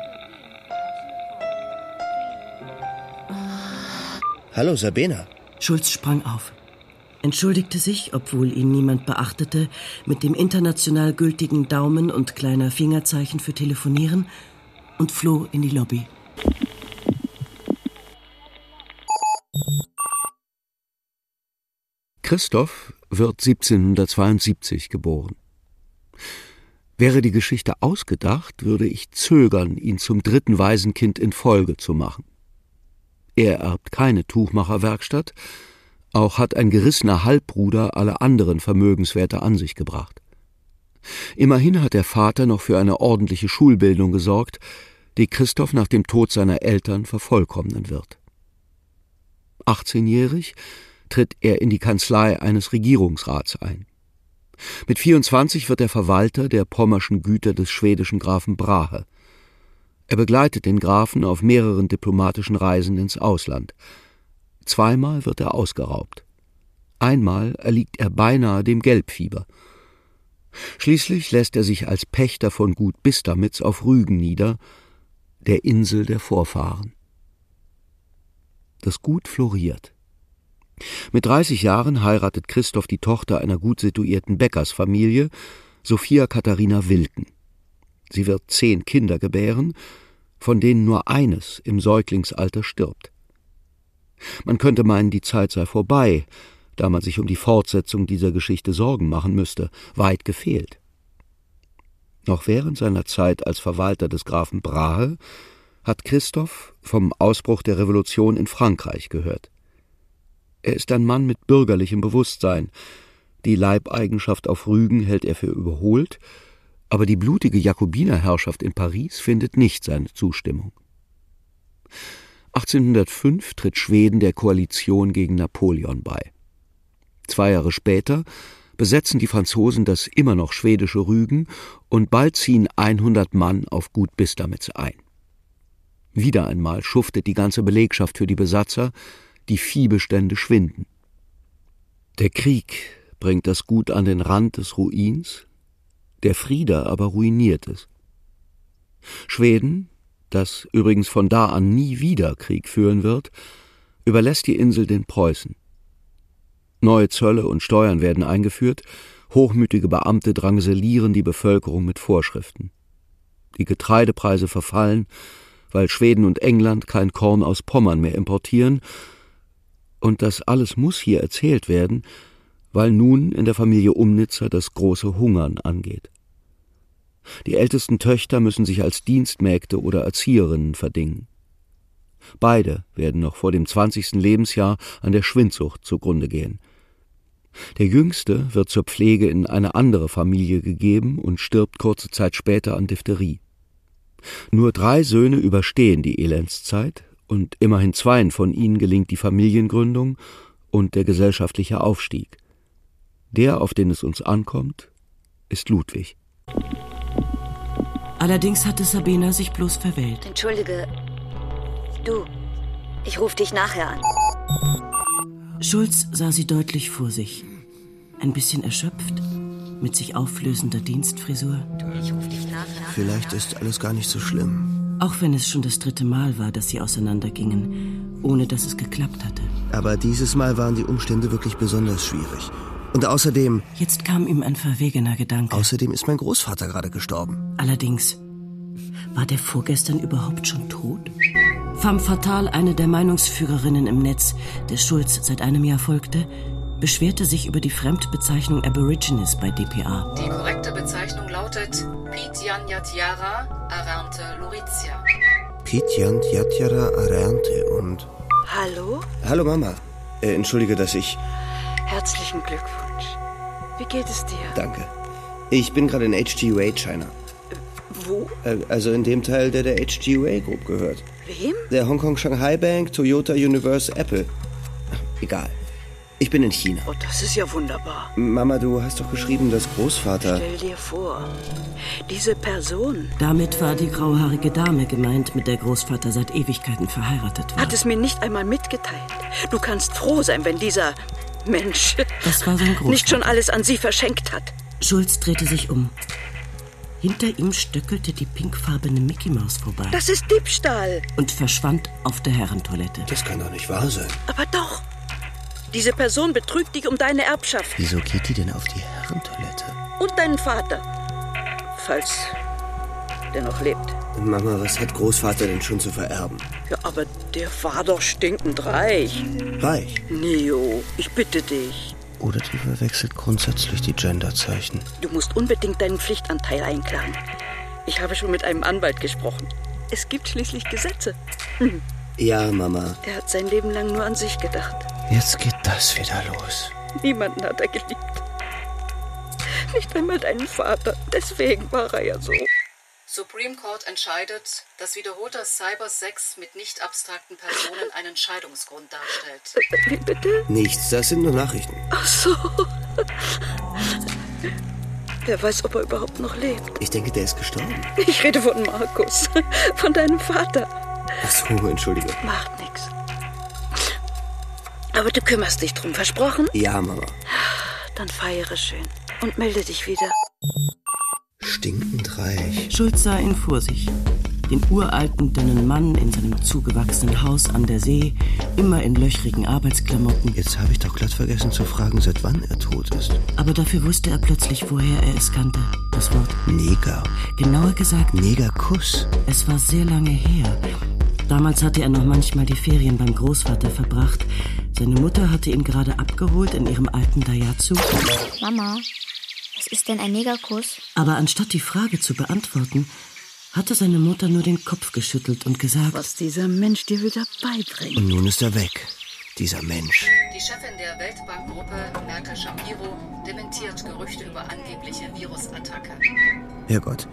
Hallo, Sabina. Schulz sprang auf, entschuldigte sich, obwohl ihn niemand beachtete, mit dem international gültigen Daumen und kleiner Fingerzeichen für Telefonieren und floh in die Lobby. Christoph wird 1772 geboren. Wäre die Geschichte ausgedacht, würde ich zögern, ihn zum dritten Waisenkind in Folge zu machen. Er erbt keine Tuchmacherwerkstatt, auch hat ein gerissener Halbbruder alle anderen Vermögenswerte an sich gebracht. Immerhin hat der Vater noch für eine ordentliche Schulbildung gesorgt, die Christoph nach dem Tod seiner Eltern vervollkommnen wird. 18-jährig tritt er in die Kanzlei eines Regierungsrats ein. Mit 24 wird er Verwalter der pommerschen Güter des schwedischen Grafen Brahe. Er begleitet den Grafen auf mehreren diplomatischen Reisen ins Ausland. Zweimal wird er ausgeraubt. Einmal erliegt er beinahe dem Gelbfieber. Schließlich lässt er sich als Pächter von Gut Bistamitz auf Rügen nieder, der Insel der Vorfahren. Das Gut floriert. Mit 30 Jahren heiratet Christoph die Tochter einer gut situierten Bäckersfamilie, Sophia Katharina Wilken. Sie wird zehn Kinder gebären, von denen nur eines im Säuglingsalter stirbt. Man könnte meinen, die Zeit sei vorbei, da man sich um die Fortsetzung dieser Geschichte Sorgen machen müsste, weit gefehlt. Noch während seiner Zeit als Verwalter des Grafen Brahe hat Christoph vom Ausbruch der Revolution in Frankreich gehört. Er ist ein Mann mit bürgerlichem Bewusstsein. Die Leibeigenschaft auf Rügen hält er für überholt, aber die blutige Jakobinerherrschaft in Paris findet nicht seine Zustimmung. 1805 tritt Schweden der Koalition gegen Napoleon bei. Zwei Jahre später besetzen die Franzosen das immer noch schwedische Rügen und bald ziehen 100 Mann auf Gut Bistamitz ein. Wieder einmal schuftet die ganze Belegschaft für die Besatzer, die Viehbestände schwinden. Der Krieg bringt das Gut an den Rand des Ruins, der Frieder aber ruiniert es. Schweden, das übrigens von da an nie wieder Krieg führen wird, überlässt die Insel den Preußen. Neue Zölle und Steuern werden eingeführt, hochmütige Beamte drangsalieren die Bevölkerung mit Vorschriften. Die Getreidepreise verfallen, weil Schweden und England kein Korn aus Pommern mehr importieren, und das alles muss hier erzählt werden, weil nun in der Familie Umnitzer das große Hungern angeht. Die ältesten Töchter müssen sich als Dienstmägde oder Erzieherinnen verdingen. Beide werden noch vor dem zwanzigsten Lebensjahr an der Schwindsucht zugrunde gehen. Der Jüngste wird zur Pflege in eine andere Familie gegeben und stirbt kurze Zeit später an Diphtherie. Nur drei Söhne überstehen die Elendszeit, und immerhin zweien von ihnen gelingt die Familiengründung und der gesellschaftliche Aufstieg. Der, auf den es uns ankommt, ist Ludwig. Allerdings hatte Sabina sich bloß verwählt. Entschuldige. Du, ich ruf dich nachher an. Schulz sah sie deutlich vor sich. Ein bisschen erschöpft, mit sich auflösender Dienstfrisur. Ich ruf dich nachher an. Vielleicht ist alles gar nicht so schlimm. Auch wenn es schon das dritte Mal war, dass sie auseinandergingen, ohne dass es geklappt hatte. Aber dieses Mal waren die Umstände wirklich besonders schwierig. Und außerdem, Jetzt kam ihm ein verwegener Gedanke. außerdem ist mein Großvater gerade gestorben. Allerdings, war der vorgestern überhaupt schon tot? Femme Fatale, eine der Meinungsführerinnen im Netz, der Schulz seit einem Jahr folgte, beschwerte sich über die Fremdbezeichnung Aborigines bei dpa. Die korrekte Bezeichnung lautet Pitjanyatiara arante loritia. Titjan Jatjara Arante und... Hallo? Hallo Mama. Äh, entschuldige, dass ich... Herzlichen Glückwunsch. Wie geht es dir? Danke. Ich bin gerade in HGUA, China. Wo? Äh, also in dem Teil, der der HGUA Group gehört. Wem? Der Hong Kong Shanghai Bank, Toyota Universe, Apple. Egal. Ich bin in China. Oh, das ist ja wunderbar. Mama, du hast doch geschrieben, dass Großvater... Stell dir vor, diese Person... Damit war die grauhaarige Dame gemeint, mit der Großvater seit Ewigkeiten verheiratet war. Hat es mir nicht einmal mitgeteilt. Du kannst froh sein, wenn dieser Mensch... Das war sein Großvater. Nicht schon alles an sie verschenkt hat. Schulz drehte sich um. Hinter ihm stöckelte die pinkfarbene Mickey Maus vorbei. Das ist Diebstahl. Und verschwand auf der Herrentoilette. Das kann doch nicht wahr sein. Aber doch. Diese Person betrügt dich um deine Erbschaft. Wieso geht die denn auf die Herrentoilette? Und deinen Vater. Falls der noch lebt. Mama, was hat Großvater denn schon zu vererben? Ja, aber der war doch stinkend reich. Reich? Neo, ich bitte dich. Oder die verwechselt grundsätzlich die Genderzeichen. Du musst unbedingt deinen Pflichtanteil einklagen. Ich habe schon mit einem Anwalt gesprochen. Es gibt schließlich Gesetze. Hm. Ja, Mama. Er hat sein Leben lang nur an sich gedacht. Jetzt geht das wieder los. Niemanden hat er geliebt. Nicht einmal deinen Vater. Deswegen war er ja so. Supreme Court entscheidet, dass wiederholter Cybersex mit nicht abstrakten Personen einen Scheidungsgrund darstellt. Wie bitte? Nichts, das sind nur Nachrichten. Ach so. Wer weiß, ob er überhaupt noch lebt. Ich denke, der ist gestorben. Ich rede von Markus. Von deinem Vater. Ach so, entschuldige. Macht nix. Aber du kümmerst dich drum, versprochen? Ja, Mama. Dann feiere schön und melde dich wieder. Stinkend reich. Schulz sah ihn vor sich. Den uralten, dünnen Mann in seinem zugewachsenen Haus an der See, immer in löchrigen Arbeitsklamotten. Jetzt habe ich doch glatt vergessen zu fragen, seit wann er tot ist. Aber dafür wusste er plötzlich, woher er es kannte. Das Wort Neger. Genauer gesagt, Negerkuss. Es war sehr lange her. Damals hatte er noch manchmal die Ferien beim Großvater verbracht. Seine Mutter hatte ihn gerade abgeholt in ihrem alten Daihatsu. Mama, was ist denn ein Negerkuss? Aber anstatt die Frage zu beantworten, hatte seine Mutter nur den Kopf geschüttelt und gesagt, was dieser Mensch dir wieder beibringt. Und nun ist er weg, dieser Mensch. Die Chefin der Weltbankgruppe, Merkel Shapiro, dementiert Gerüchte über angebliche Virusattacke. Herrgott,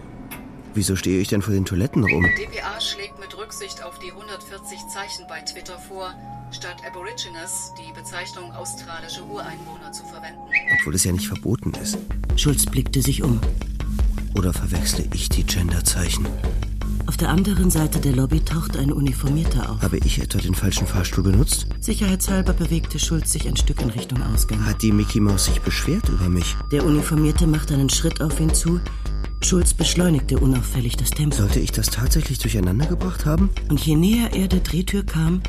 wieso stehe ich denn vor den Toiletten rum? dpa schlägt mit Rücksicht auf die 140 Zeichen bei Twitter vor, statt Aborigines die Bezeichnung australische Ureinwohner zu verwenden. Obwohl es ja nicht verboten ist. Schulz blickte sich um. Oder verwechsle ich die Genderzeichen? Auf der anderen Seite der Lobby tauchte ein Uniformierter auf. Habe ich etwa den falschen Fahrstuhl benutzt? Sicherheitshalber bewegte Schulz sich ein Stück in Richtung Ausgang. Hat die Mickey Maus sich beschwert über mich? Der Uniformierte machte einen Schritt auf ihn zu. Schulz beschleunigte unauffällig das Tempo. Sollte ich das tatsächlich durcheinander gebracht haben? Und je näher er der Drehtür kam,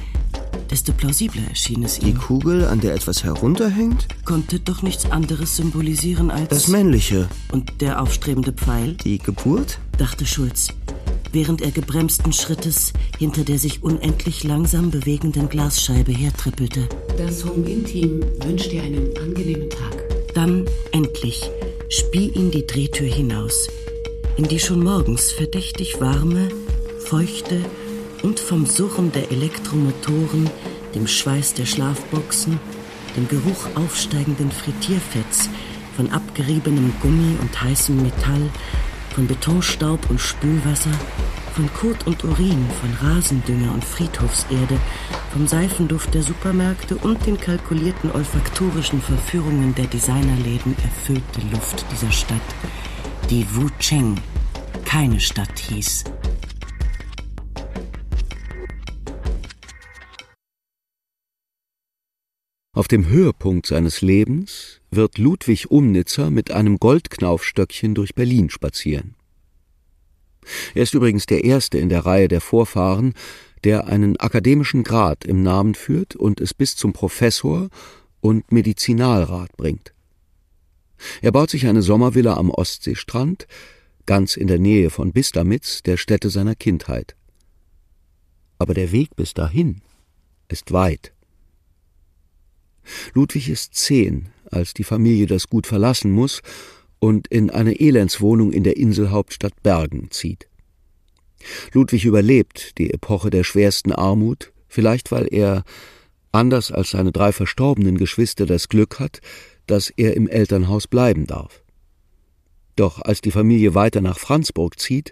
desto plausibler erschien es ihm. Die Kugel, an der etwas herunterhängt? Konnte doch nichts anderes symbolisieren als... Das Männliche. Und der aufstrebende Pfeil? Die Geburt? dachte Schulz, während er gebremsten Schrittes hinter der sich unendlich langsam bewegenden Glasscheibe hertrippelte. Das Home Intim wünscht dir einen angenehmen Tag. Dann, endlich, spie ihn die Drehtür hinaus. In die schon morgens verdächtig warme, feuchte und vom Surren der Elektromotoren, dem Schweiß der Schlafboxen, dem Geruch aufsteigenden Frittierfetts, von abgeriebenem Gummi und heißem Metall, von Betonstaub und Spülwasser, von Kot und Urin, von Rasendünger und Friedhofserde, vom Seifenduft der Supermärkte und den kalkulierten olfaktorischen Verführungen der Designerläden erfüllte Luft dieser Stadt, die Wu Cheng keine Stadt hieß. Auf dem Höhepunkt seines Lebens wird Ludwig Umnitzer mit einem Goldknaufstöckchen durch Berlin spazieren. Er ist übrigens der erste in der Reihe der Vorfahren, der einen akademischen Grad im Namen führt und es bis zum Professor und Medizinalrat bringt. Er baut sich eine Sommervilla am Ostseestrand, ganz in der Nähe von Bistamitz, der Stätte seiner Kindheit. Aber der Weg bis dahin ist weit. Ludwig ist zehn, als die Familie das Gut verlassen muss und in eine Elendswohnung in der Inselhauptstadt Bergen zieht. Ludwig überlebt die Epoche der schwersten Armut, vielleicht weil er, anders als seine drei verstorbenen Geschwister, das Glück hat, dass er im Elternhaus bleiben darf. Doch als die Familie weiter nach Franzburg zieht,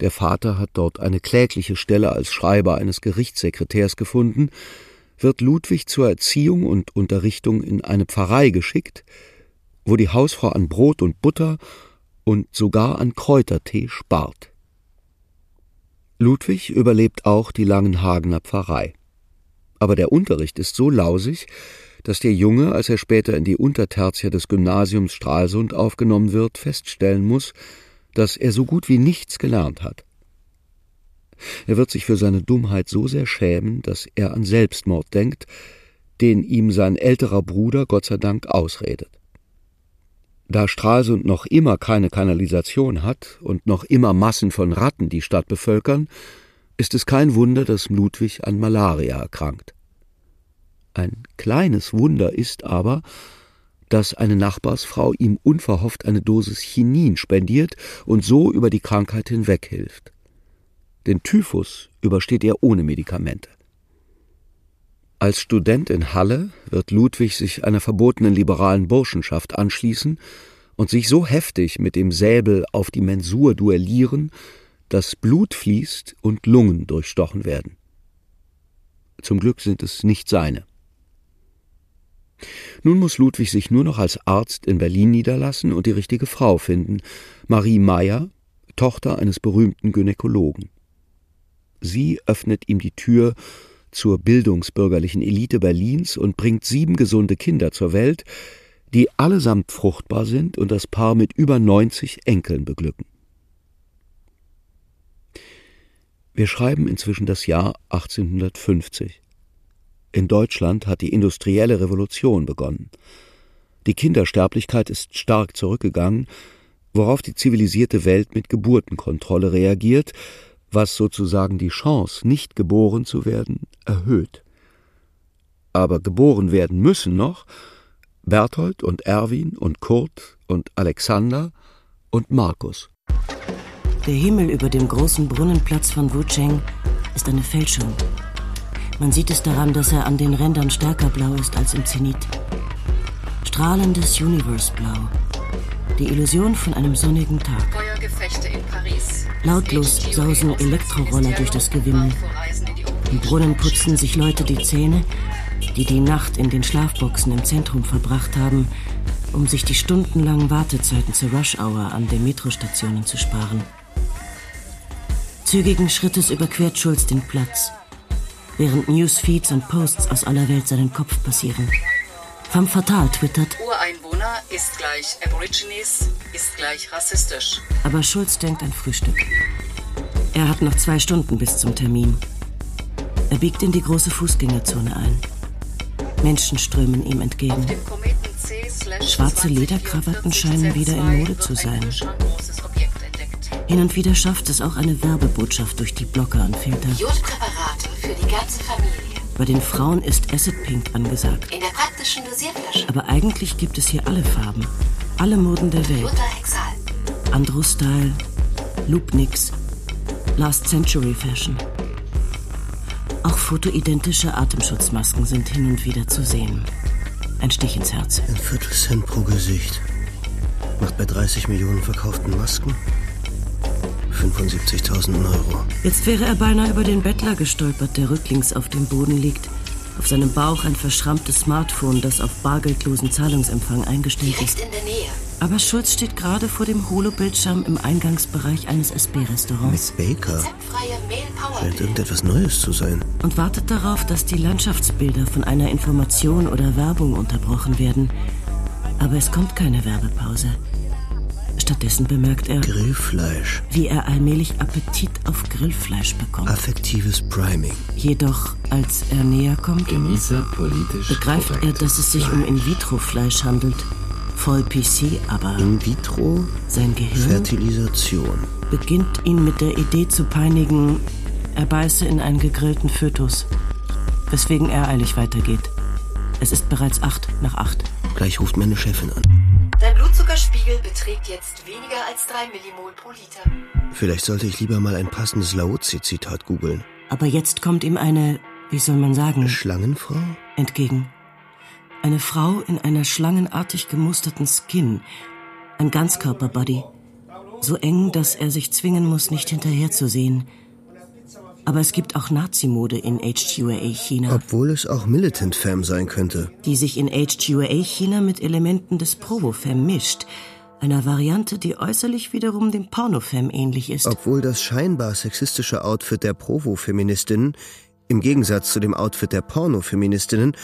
der Vater hat dort eine klägliche Stelle als Schreiber eines Gerichtssekretärs gefunden, wird Ludwig zur Erziehung und Unterrichtung in eine Pfarrei geschickt, wo die Hausfrau an Brot und Butter und sogar an Kräutertee spart. Ludwig überlebt auch die Langenhagener Pfarrei. Aber der Unterricht ist so lausig, dass der Junge, als er später in die Untertertia des Gymnasiums Stralsund aufgenommen wird, feststellen muss, dass er so gut wie nichts gelernt hat. Er wird sich für seine Dummheit so sehr schämen, dass er an Selbstmord denkt, den ihm sein älterer Bruder Gott sei Dank ausredet. Da Stralsund noch immer keine Kanalisation hat und noch immer Massen von Ratten die Stadt bevölkern, ist es kein Wunder, dass Ludwig an Malaria erkrankt. Ein kleines Wunder ist aber, dass eine Nachbarsfrau ihm unverhofft eine Dosis Chinin spendiert und so über die Krankheit hinweghilft. Den Typhus übersteht er ohne Medikamente. Als Student in Halle wird Ludwig sich einer verbotenen liberalen Burschenschaft anschließen und sich so heftig mit dem Säbel auf die Mensur duellieren, dass Blut fließt und Lungen durchstochen werden. Zum Glück sind es nicht seine. Nun muss Ludwig sich nur noch als Arzt in Berlin niederlassen und die richtige Frau finden, Marie Meyer, Tochter eines berühmten Gynäkologen. Sie öffnet ihm die Tür zur bildungsbürgerlichen Elite Berlins und bringt sieben gesunde Kinder zur Welt, die allesamt fruchtbar sind und das Paar mit über 90 Enkeln beglücken. Wir schreiben inzwischen das Jahr 1850. In Deutschland hat die industrielle Revolution begonnen. Die Kindersterblichkeit ist stark zurückgegangen, worauf die zivilisierte Welt mit Geburtenkontrolle reagiert was sozusagen die Chance, nicht geboren zu werden, erhöht. Aber geboren werden müssen noch Berthold und Erwin und Kurt und Alexander und Markus. Der Himmel über dem großen Brunnenplatz von Wucheng ist eine Fälschung. Man sieht es daran, dass er an den Rändern stärker blau ist als im Zenit. Strahlendes Universe-Blau. Die Illusion von einem sonnigen Tag. Feuergefechte in Paris. Lautlos sausen Elektroroller durch das Gewimmel. Im Brunnen putzen sich Leute die Zähne, die die Nacht in den Schlafboxen im Zentrum verbracht haben, um sich die stundenlangen Wartezeiten zur Rush-Hour an den Metrostationen zu sparen. Zügigen Schrittes überquert Schulz den Platz, während Newsfeeds und Posts aus aller Welt seinen Kopf passieren. Femme Fatal twittert. Ureinwohner ist gleich Aborigines, ist gleich rassistisch. Aber Schulz denkt an Frühstück. Er hat noch zwei Stunden bis zum Termin. Er biegt in die große Fußgängerzone ein. Menschen strömen ihm entgegen. Schwarze Lederkrawatten scheinen wieder in Mode zu sein. Hin und wieder schafft es auch eine Werbebotschaft durch die Blocker und Filter. Jodpräparate für die ganze Familie. Bei den Frauen ist Acid Pink angesagt. In der praktischen Dosierflasche. Aber eigentlich gibt es hier alle Farben. Alle Moden der Welt. Butterhexal. Andro-Style, Loopnix, Last Century Fashion. Auch fotoidentische Atemschutzmasken sind hin und wieder zu sehen. Ein Stich ins Herz. Ein Viertelcent pro Gesicht. Macht bei 30 Millionen verkauften Masken 75.000 Euro. Jetzt wäre er beinahe über den Bettler gestolpert, der rücklings auf dem Boden liegt. Auf seinem Bauch ein verschrammtes Smartphone, das auf bargeldlosen Zahlungsempfang eingestellt ist. in der Nähe. Aber Schulz steht gerade vor dem Holobildschirm im Eingangsbereich eines SB-Restaurants. Miss Baker. Freie Mehl Scheint irgendetwas Neues zu sein. Und wartet darauf, dass die Landschaftsbilder von einer Information oder Werbung unterbrochen werden. Aber es kommt keine Werbepause. Stattdessen bemerkt er, Grillfleisch. wie er allmählich Appetit auf Grillfleisch bekommt. Affektives Priming. Jedoch, als er näher kommt, Genießer politisch begreift er, dass es sich um In-vitro-Fleisch handelt. Voll PC, aber In vitro sein Gehirn Fertilisation. beginnt ihn mit der Idee zu peinigen, er beiße in einen gegrillten Fötus. Weswegen er eilig weitergeht. Es ist bereits acht nach acht. Gleich ruft meine Chefin an. Blutzuckerspiegel beträgt jetzt weniger als 3 Millimol pro Liter. Vielleicht sollte ich lieber mal ein passendes Laozi-Zitat googeln. Aber jetzt kommt ihm eine, wie soll man sagen, Schlangenfrau? entgegen. Eine Frau in einer schlangenartig gemusterten Skin, ein Ganzkörperbody, so eng, dass er sich zwingen muss, nicht hinterherzusehen. Aber es gibt auch Nazi-Mode in HQA China, Obwohl es auch Militant Femme sein könnte. die sich in HQA China mit Elementen des Provo-Femme mischt, einer Variante, die äußerlich wiederum dem Porno-Femme ähnlich ist. Obwohl das scheinbar sexistische Outfit der Provo-Feministinnen im Gegensatz zu dem Outfit der Porno-Feministinnen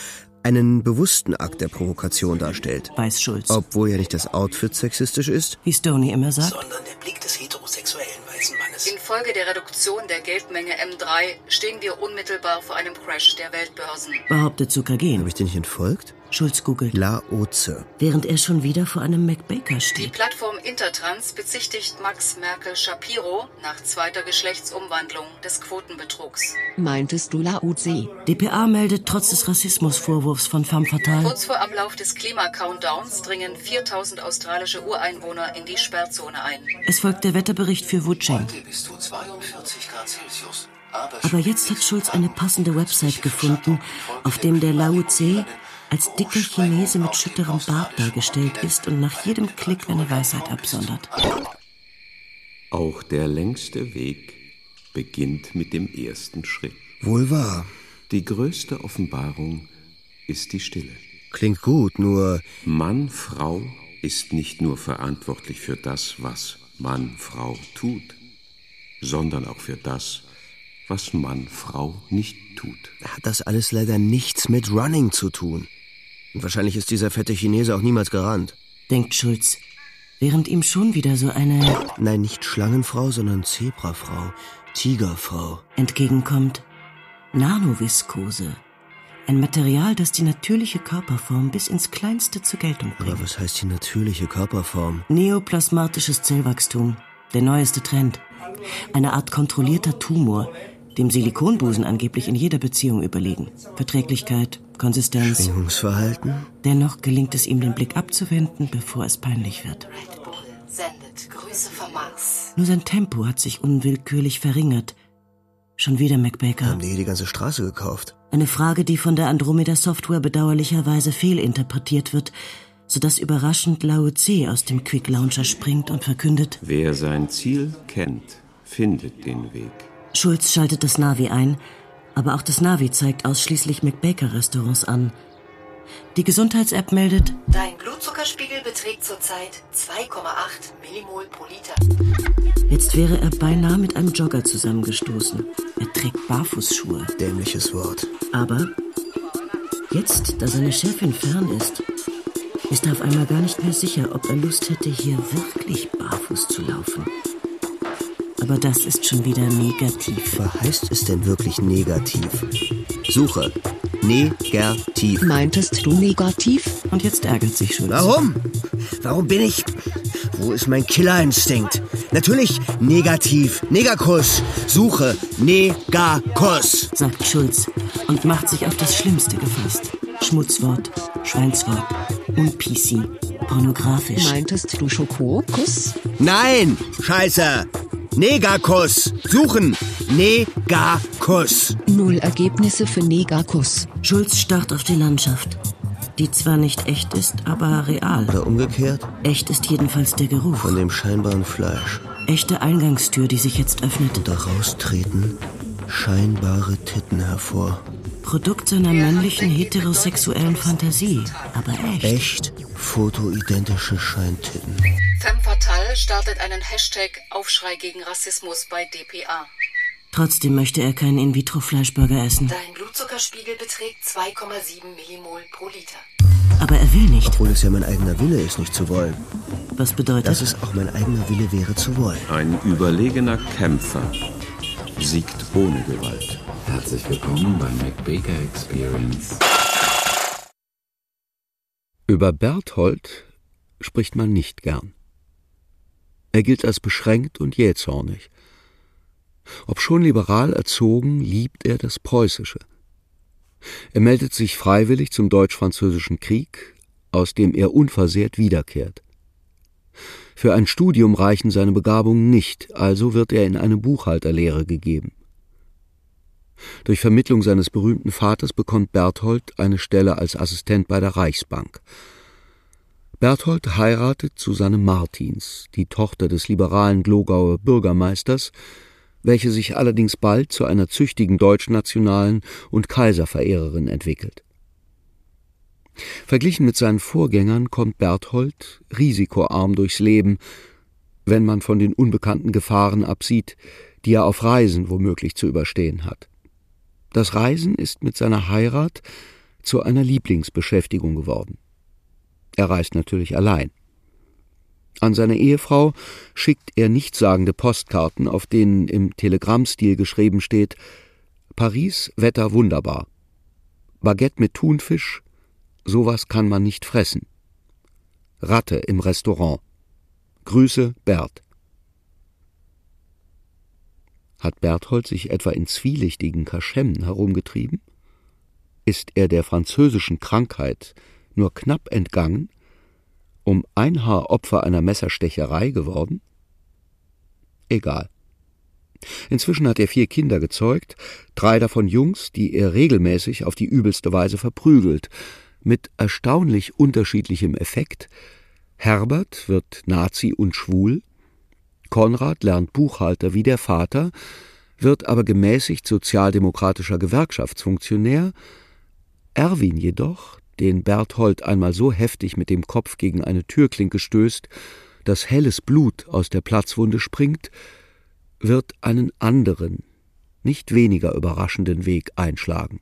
einen bewussten Akt der Provokation darstellt. Weiß Schulz. Obwohl ja nicht das Outfit sexistisch ist. Wie Stoney immer sagt. Sondern der Blick des heterosexuellen weißen Mannes. Infolge der Reduktion der Geldmenge M3 stehen wir unmittelbar vor einem Crash der Weltbörsen. Behauptet Zuckergen. Habe ich dir nicht entfolgt? Schulz googelt. Laoze. Während er schon wieder vor einem McBaker Die steht. Plattform Intertrans bezichtigt Max Merkel Shapiro nach zweiter Geschlechtsumwandlung des Quotenbetrugs. Meintest du Laozi? dpa meldet trotz des Rassismusvorwurfs von Femme Fatale. Kurz vor Ablauf des Klima-Countdowns dringen 4000 australische Ureinwohner in die Sperrzone ein. Es folgt der Wetterbericht für Wucheng. Bis zu 42 Grad Celsius. Aber, jetzt hat Schulz eine passende Website gefunden, auf dem der Lao Tse als dicker Chinese mit schütterem Bart dargestellt ist und nach jedem Klick eine Weisheit absondert. Auch der längste Weg beginnt mit dem ersten Schritt. Wohl wahr. Die größte Offenbarung ist die Stille. Klingt gut, nur Mann, Frau ist nicht nur verantwortlich für das, was Mann, Frau tut, sondern auch für das, was Mann, Frau nicht tut. hat das alles leider nichts mit Running zu tun. Und wahrscheinlich ist dieser fette Chinese auch niemals gerannt. Denkt Schulz, während ihm schon wieder so eine Nein, nicht Schlangenfrau, sondern Zebrafrau, Tigerfrau. entgegenkommt. Nanoviskose. Ein Material, das die natürliche Körperform bis ins Kleinste zur Geltung bringt. Aber was heißt die natürliche Körperform? Neoplasmatisches Zellwachstum. Der neueste Trend. Eine Art kontrollierter Tumor, dem Silikonbusen angeblich in jeder Beziehung überlegen. Verträglichkeit, Konsistenz. Schwingungsverhalten? Dennoch gelingt es ihm, den Blick abzuwenden, bevor es peinlich wird. Sendet Grüße vom Mars. Nur sein Tempo hat sich unwillkürlich verringert. Schon wieder McBaker. Haben die hier die ganze Straße gekauft? Eine Frage, die von der Andromeda-Software bedauerlicherweise fehlinterpretiert wird, sodass überraschend Lao Tse aus dem Quick Launcher springt und verkündet, Wer sein Ziel kennt, findet den Weg. Schulz schaltet das Navi ein, aber auch das Navi zeigt ausschließlich McBaker-Restaurants an. Die Gesundheits-App meldet, Dein Blutzuckerspiegel beträgt zurzeit 2,8 Millimol pro Liter. jetzt wäre er beinahe mit einem Jogger zusammengestoßen. Er trägt Barfußschuhe. Dämliches Wort. Aber jetzt, da seine Chefin fern ist, ist er auf einmal gar nicht mehr sicher, ob er Lust hätte, hier wirklich barfuß zu laufen. Aber das ist schon wieder negativ. Was heißt es denn wirklich negativ? Suche. Negativ. Meintest du negativ? Und jetzt ärgert sich Schulz. Warum? Warum bin ich... Wo ist mein Killerinstinkt? Natürlich negativ. Negakuss. Suche. Negakuss. sagt Schulz und macht sich auf das Schlimmste gefasst. Schmutzwort, Schweinswort, un-PC, pornografisch. Meintest du Schokokuss? Nein! Scheiße! Negakuss! Suchen! Negakuss! Null Ergebnisse für Negakuss. Schulz starrt auf die Landschaft, die zwar nicht echt ist, aber real. Oder umgekehrt? Echt ist jedenfalls der Geruch. Von dem scheinbaren Fleisch. Echte Eingangstür, die sich jetzt öffnet. Und daraus treten scheinbare Titten hervor. Produkt seiner männlichen heterosexuellen Fantasie, aber echt. Echt fotoidentische Scheintitten. Femme Fatale startet einen Hashtag Aufschrei gegen Rassismus bei dpa. Trotzdem möchte er keinen In-vitro-Fleischburger essen. Dein Blutzuckerspiegel beträgt 2,7 Millimol pro Liter. Aber er will nicht. Obwohl es ja mein eigener Wille ist, nicht zu wollen. Was bedeutet? Dass es auch mein eigener Wille wäre, zu wollen. Ein überlegener Kämpfer siegt ohne Gewalt. Herzlich willkommen beim McBaker Experience. Über Berthold spricht man nicht gern. Er gilt als beschränkt und jähzornig. Obschon liberal erzogen, liebt er das Preußische. Er meldet sich freiwillig zum Deutsch-Französischen Krieg, aus dem er unversehrt wiederkehrt. Für ein Studium reichen seine Begabungen nicht, also wird er in eine Buchhalterlehre gegeben. Durch Vermittlung seines berühmten Vaters bekommt Berthold eine Stelle als Assistent bei der Reichsbank. Berthold heiratet Susanne Martins, die Tochter des liberalen Glogauer Bürgermeisters, welche sich allerdings bald zu einer züchtigen Deutschnationalen und Kaiserverehrerin entwickelt. Verglichen mit seinen Vorgängern kommt Berthold risikoarm durchs Leben, wenn man von den unbekannten Gefahren absieht, die er auf Reisen womöglich zu überstehen hat. Das Reisen ist mit seiner Heirat zu einer Lieblingsbeschäftigung geworden. Er reist natürlich allein. An seine Ehefrau schickt er nichtssagende Postkarten, auf denen im Telegrammstil geschrieben steht Paris, Wetter wunderbar. Baguette mit Thunfisch, sowas kann man nicht fressen. Ratte im Restaurant. Grüße, Bert. Hat Berthold sich etwa in zwielichtigen Kaschemmen herumgetrieben? Ist er der französischen Krankheit nur knapp entgangen, um ein Haar Opfer einer Messerstecherei geworden? Egal. Inzwischen hat er vier Kinder gezeugt, drei davon Jungs, die er regelmäßig auf die übelste Weise verprügelt, mit erstaunlich unterschiedlichem Effekt. Herbert wird Nazi und schwul, Konrad lernt Buchhalter wie der Vater, wird aber gemäßigt sozialdemokratischer Gewerkschaftsfunktionär, Erwin jedoch, den Berthold einmal so heftig mit dem Kopf gegen eine Türklinke stößt, dass helles Blut aus der Platzwunde springt, wird einen anderen, nicht weniger überraschenden Weg einschlagen.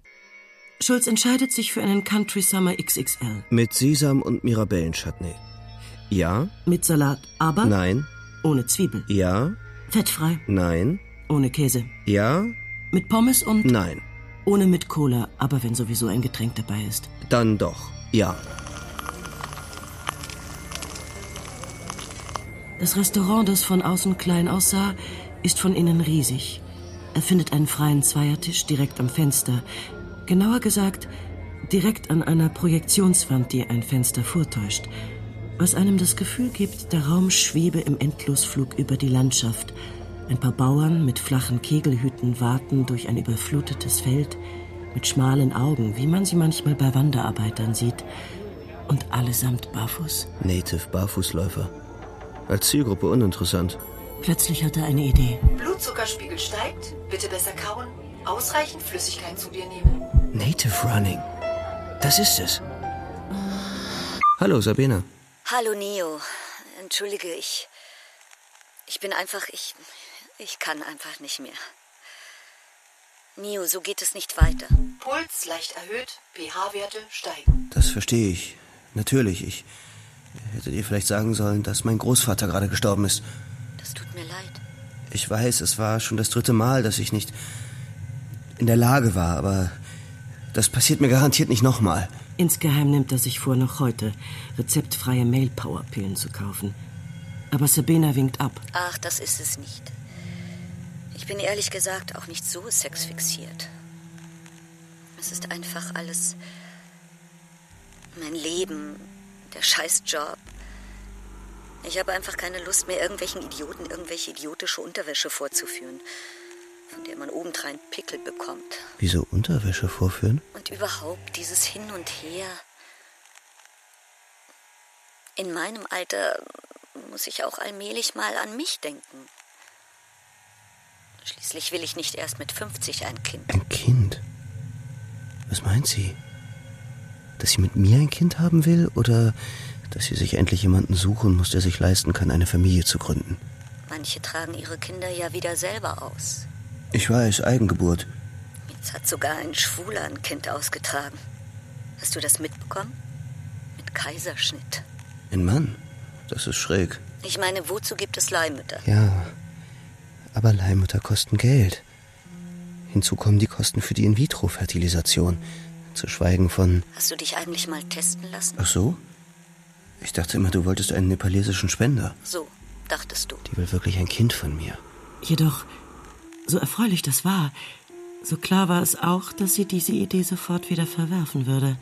Schulz entscheidet sich für einen Country Summer XXL. Mit Sesam und Mirabellenchutney. Ja? Mit Salat, aber Nein. Ohne Zwiebel. Ja? Fettfrei, Nein. ohne Käse. Ja? Mit Pommes und Nein. ohne mit Cola, aber wenn sowieso ein Getränk dabei ist. Dann doch. Ja. Das Restaurant, das von außen klein aussah, ist von innen riesig. Er findet einen freien Zweiertisch direkt am Fenster. Genauer gesagt, direkt an einer Projektionswand, die ein Fenster vortäuscht. Was einem das Gefühl gibt, der Raum schwebe im Endlosflug über die Landschaft. Ein paar Bauern mit flachen Kegelhüten warten durch ein überflutetes Feld, mit schmalen Augen, wie man sie manchmal bei Wanderarbeitern sieht. Und allesamt barfuß. Native Barfußläufer. Als Zielgruppe uninteressant. Plötzlich hat er eine Idee. Blutzuckerspiegel steigt. Bitte besser kauen. Ausreichend Flüssigkeit zu dir nehmen. Native Running. Das ist es. Hallo, Sabina. Hallo Neo. Entschuldige, ich. Ich bin einfach. Ich. Ich kann einfach nicht mehr. Neo, so geht es nicht weiter. Puls leicht erhöht. pH-Werte steigen. Das verstehe ich. Natürlich. Ich hätte dir vielleicht sagen sollen, dass mein Großvater gerade gestorben ist. Das tut mir leid. Ich weiß, es war schon das dritte Mal, dass ich nicht in der Lage war, aber das passiert mir garantiert nicht nochmal. Insgeheim nimmt er sich vor, noch heute rezeptfreie Mail-Power-Pillen zu kaufen. Aber Sabina winkt ab. Ach, das ist es nicht. Ich bin ehrlich gesagt auch nicht so sexfixiert. Es ist einfach alles. Mein Leben, der Scheißjob. Ich habe einfach keine Lust mehr, irgendwelchen Idioten irgendwelche idiotische Unterwäsche vorzuführen, von der man obendrein Pickel bekommt. Wieso Unterwäsche vorführen? Und überhaupt dieses Hin und Her. In meinem Alter muss ich auch allmählich mal an mich denken. Schließlich will ich nicht erst mit 50 ein Kind. Ein Kind? Was meint sie? Dass sie mit mir ein Kind haben will oder dass sie sich endlich jemanden suchen muss, der sich leisten kann, eine Familie zu gründen? Manche tragen ihre Kinder ja wieder selber aus. Ich weiß, Eigengeburt. Jetzt hat sogar ein Schwuler ein Kind ausgetragen. Hast du das mitbekommen? Mit Kaiserschnitt. Ein Mann? Das ist schräg. Ich meine, wozu gibt es Leihmütter? Ja, aber Leihmütter kosten Geld. Hinzu kommen die Kosten für die In-vitro-Fertilisation. Zu schweigen von. Hast du dich eigentlich mal testen lassen? Ach so? Ich dachte immer, du wolltest einen nepalesischen Spender. So, dachtest du. Die will wirklich ein Kind von mir. Jedoch, so erfreulich das war, so klar war es auch, dass sie diese Idee sofort wieder verwerfen würde.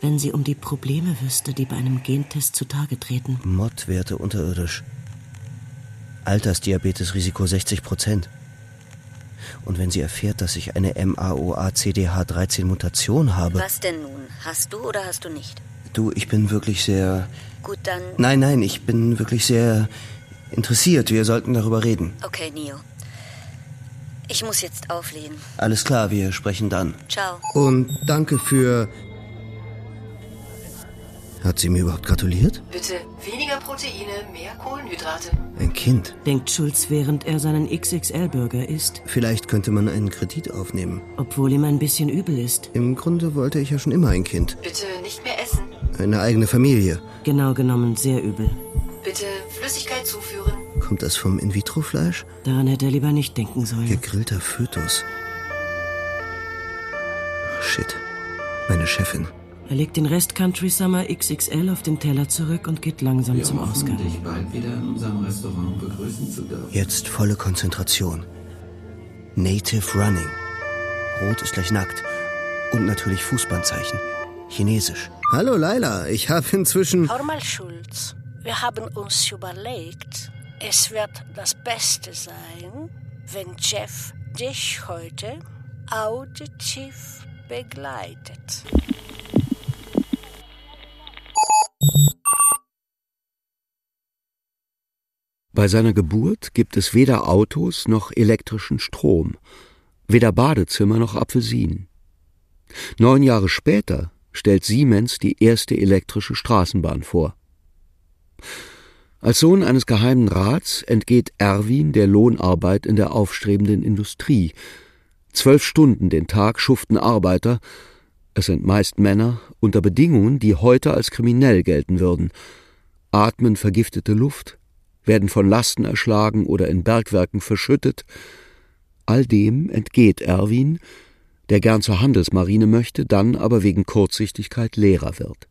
Wenn sie um die Probleme wüsste, die bei einem Gentest zutage treten. Mottwerte unterirdisch. Altersdiabetesrisiko 60 Prozent. Und wenn sie erfährt, dass ich eine MAOA-CDH13-Mutation habe. Was denn nun? Hast du oder hast du nicht? Du, ich bin wirklich sehr. Gut, dann. Nein, nein, ich bin wirklich sehr interessiert. Wir sollten darüber reden. Okay, Neo. Ich muss jetzt auflegen. Alles klar, wir sprechen dann. Ciao. Und danke für. Hat sie mir überhaupt gratuliert? Bitte weniger Proteine, mehr Kohlenhydrate. Ein Kind. Denkt Schulz, während er seinen XXL-Burger isst. Vielleicht könnte man einen Kredit aufnehmen. Obwohl ihm ein bisschen übel ist. Im Grunde wollte ich ja schon immer ein Kind. Bitte nicht mehr essen. Eine eigene Familie. Genau genommen sehr übel. Bitte. Kommt das vom In-vitro-Fleisch? Daran hätte er lieber nicht denken sollen. Gegrillter Fötus. Shit. Meine Chefin. Er legt den Rest Country Summer XXL auf den Teller zurück und geht langsam Wir zum hoffen, Ausgang. dich bald wieder in unserem Restaurant begrüßen zu dürfen. Jetzt volle Konzentration. Native Running. Rot ist gleich nackt. Und natürlich Fußbandzeichen. Chinesisch. Hallo Laila, ich habe inzwischen... Hör mal, Schulz. Wir haben uns überlegt, es wird das Beste sein, wenn Jeff dich heute auditiv begleitet. Bei seiner Geburt gibt es weder Autos noch elektrischen Strom, weder Badezimmer noch Apfelsinen. Neun Jahre später stellt Siemens die erste elektrische Straßenbahn vor. Als Sohn eines geheimen Rats entgeht Erwin der Lohnarbeit in der aufstrebenden Industrie. Zwölf Stunden den Tag schuften Arbeiter, es sind meist Männer, unter Bedingungen, die heute als kriminell gelten würden, atmen vergiftete Luft, werden von Lasten erschlagen oder in Bergwerken verschüttet. All dem entgeht Erwin, der gern zur Handelsmarine möchte, dann aber wegen Kurzsichtigkeit Lehrer wird.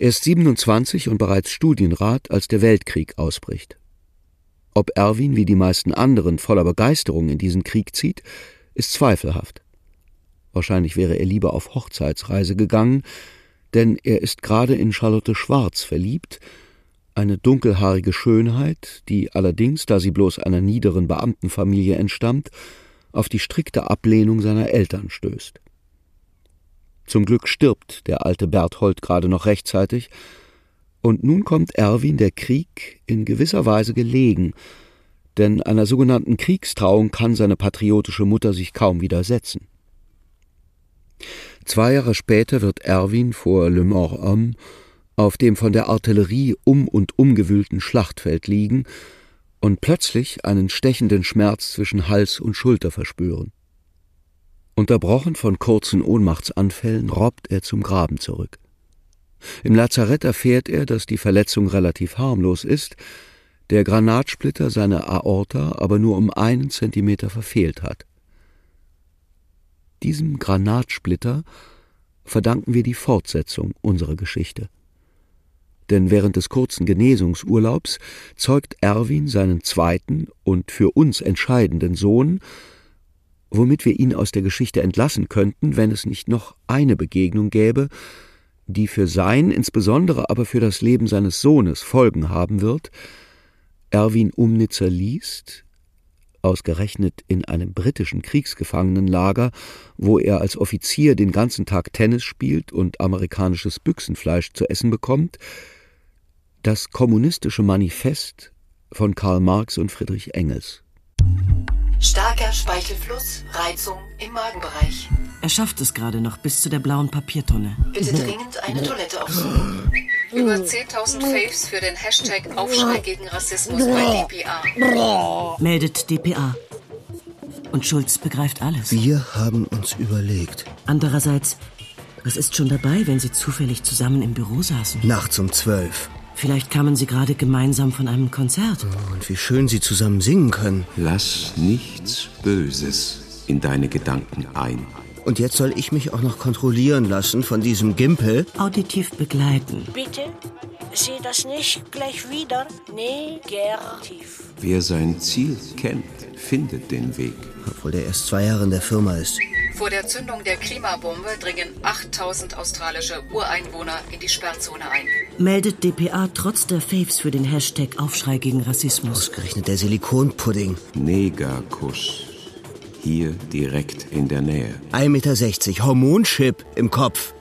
Er ist 27 und bereits Studienrat, als der Weltkrieg ausbricht. Ob Erwin wie die meisten anderen voller Begeisterung in diesen Krieg zieht, ist zweifelhaft. Wahrscheinlich wäre er lieber auf Hochzeitsreise gegangen, denn er ist gerade in Charlotte Schwarz verliebt, eine dunkelhaarige Schönheit, die allerdings, da sie bloß einer niederen Beamtenfamilie entstammt, auf die strikte Ablehnung seiner Eltern stößt. Zum Glück stirbt der alte Berthold gerade noch rechtzeitig, und nun kommt Erwin der Krieg in gewisser Weise gelegen, denn einer sogenannten Kriegstrauung kann seine patriotische Mutter sich kaum widersetzen. Zwei Jahre später wird Erwin vor Le Mort-Homme auf dem von der Artillerie um und umgewühlten Schlachtfeld liegen und plötzlich einen stechenden Schmerz zwischen Hals und Schulter verspüren. Unterbrochen von kurzen Ohnmachtsanfällen robbt er zum Graben zurück. Im Lazarett erfährt er, dass die Verletzung relativ harmlos ist, der Granatsplitter seine Aorta aber nur um einen Zentimeter verfehlt hat. Diesem Granatsplitter verdanken wir die Fortsetzung unserer Geschichte. Denn während des kurzen Genesungsurlaubs zeugt Erwin seinen zweiten und für uns entscheidenden Sohn, womit wir ihn aus der Geschichte entlassen könnten, wenn es nicht noch eine Begegnung gäbe, die für sein, insbesondere aber für das Leben seines Sohnes Folgen haben wird. Erwin Umnitzer liest, ausgerechnet in einem britischen Kriegsgefangenenlager, wo er als Offizier den ganzen Tag Tennis spielt und amerikanisches Büchsenfleisch zu essen bekommt, das kommunistische Manifest von Karl Marx und Friedrich Engels. Starker Speichelfluss, Reizung im Magenbereich. Er schafft es gerade noch bis zu der blauen Papiertonne. Bitte dringend eine Toilette aufsuchen. Über 10.000 Faves für den Hashtag Aufschrei gegen Rassismus bei DPA. Meldet DPA. Und Schulz begreift alles. Wir haben uns überlegt. Andererseits, was ist schon dabei, wenn sie zufällig zusammen im Büro saßen? Nachts um zwölf. Vielleicht kamen sie gerade gemeinsam von einem Konzert. Oh, und wie schön sie zusammen singen können. Lass nichts Böses in deine Gedanken ein. Und jetzt soll ich mich auch noch kontrollieren lassen von diesem Gimpel? Auditiv begleiten. Bitte, sieh das nicht gleich wieder negativ. Wer sein Ziel kennt, findet den Weg. Obwohl der erst zwei Jahre in der Firma ist. Vor der Zündung der Klimabombe dringen 8000 australische Ureinwohner in die Sperrzone ein. Meldet dpa trotz der Faves für den Hashtag Aufschrei gegen Rassismus. Ausgerechnet der Silikonpudding. Negerkuss. Hier direkt in der Nähe. 1,60 Meter, Hormonchip im Kopf.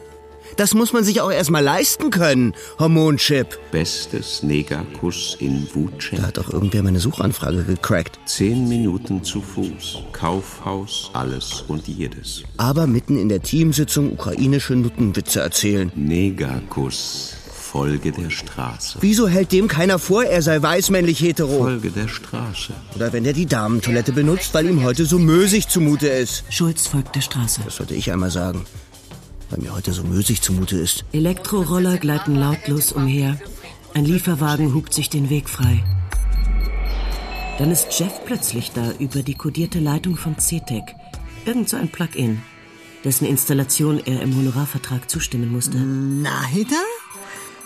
Das muss man sich auch erstmal leisten können, Hormonchip. Bestes Negerkuss in Wuchen. Da hat doch irgendwer meine Suchanfrage gecrackt. Zehn Minuten zu Fuß. Kaufhaus, alles und jedes. Aber mitten in der Teamsitzung ukrainische Nuttenwitze erzählen. Negerkuss. Folge der Straße. Wieso hält dem keiner vor, er sei weißmännlich hetero? Folge der Straße. Oder wenn er die Damentoilette benutzt, weil ihm heute so mösig zumute ist. Schulz folgt der Straße. Das sollte ich einmal sagen. Weil mir heute so mösig zumute ist. Elektroroller gleiten lautlos umher. Ein Lieferwagen hupt sich den Weg frei. Dann ist Jeff plötzlich da über die kodierte Leitung von CTEC. Irgend so ein Plugin, dessen Installation er im Honorarvertrag zustimmen musste. Na, Hitter?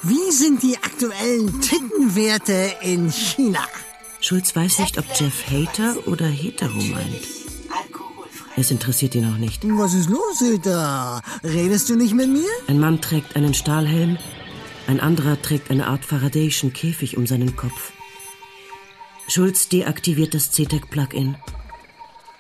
Wie sind die aktuellen Tittenwerte in China? Schulz weiß nicht, ob Jeff Hater oder Hetero meint. Es interessiert ihn auch nicht. Was ist los, Hitter? Redest du nicht mit mir? Ein Mann trägt einen Stahlhelm, ein anderer trägt eine Art Faradayschen Käfig um seinen Kopf. Schulz deaktiviert das CTEC-Plugin.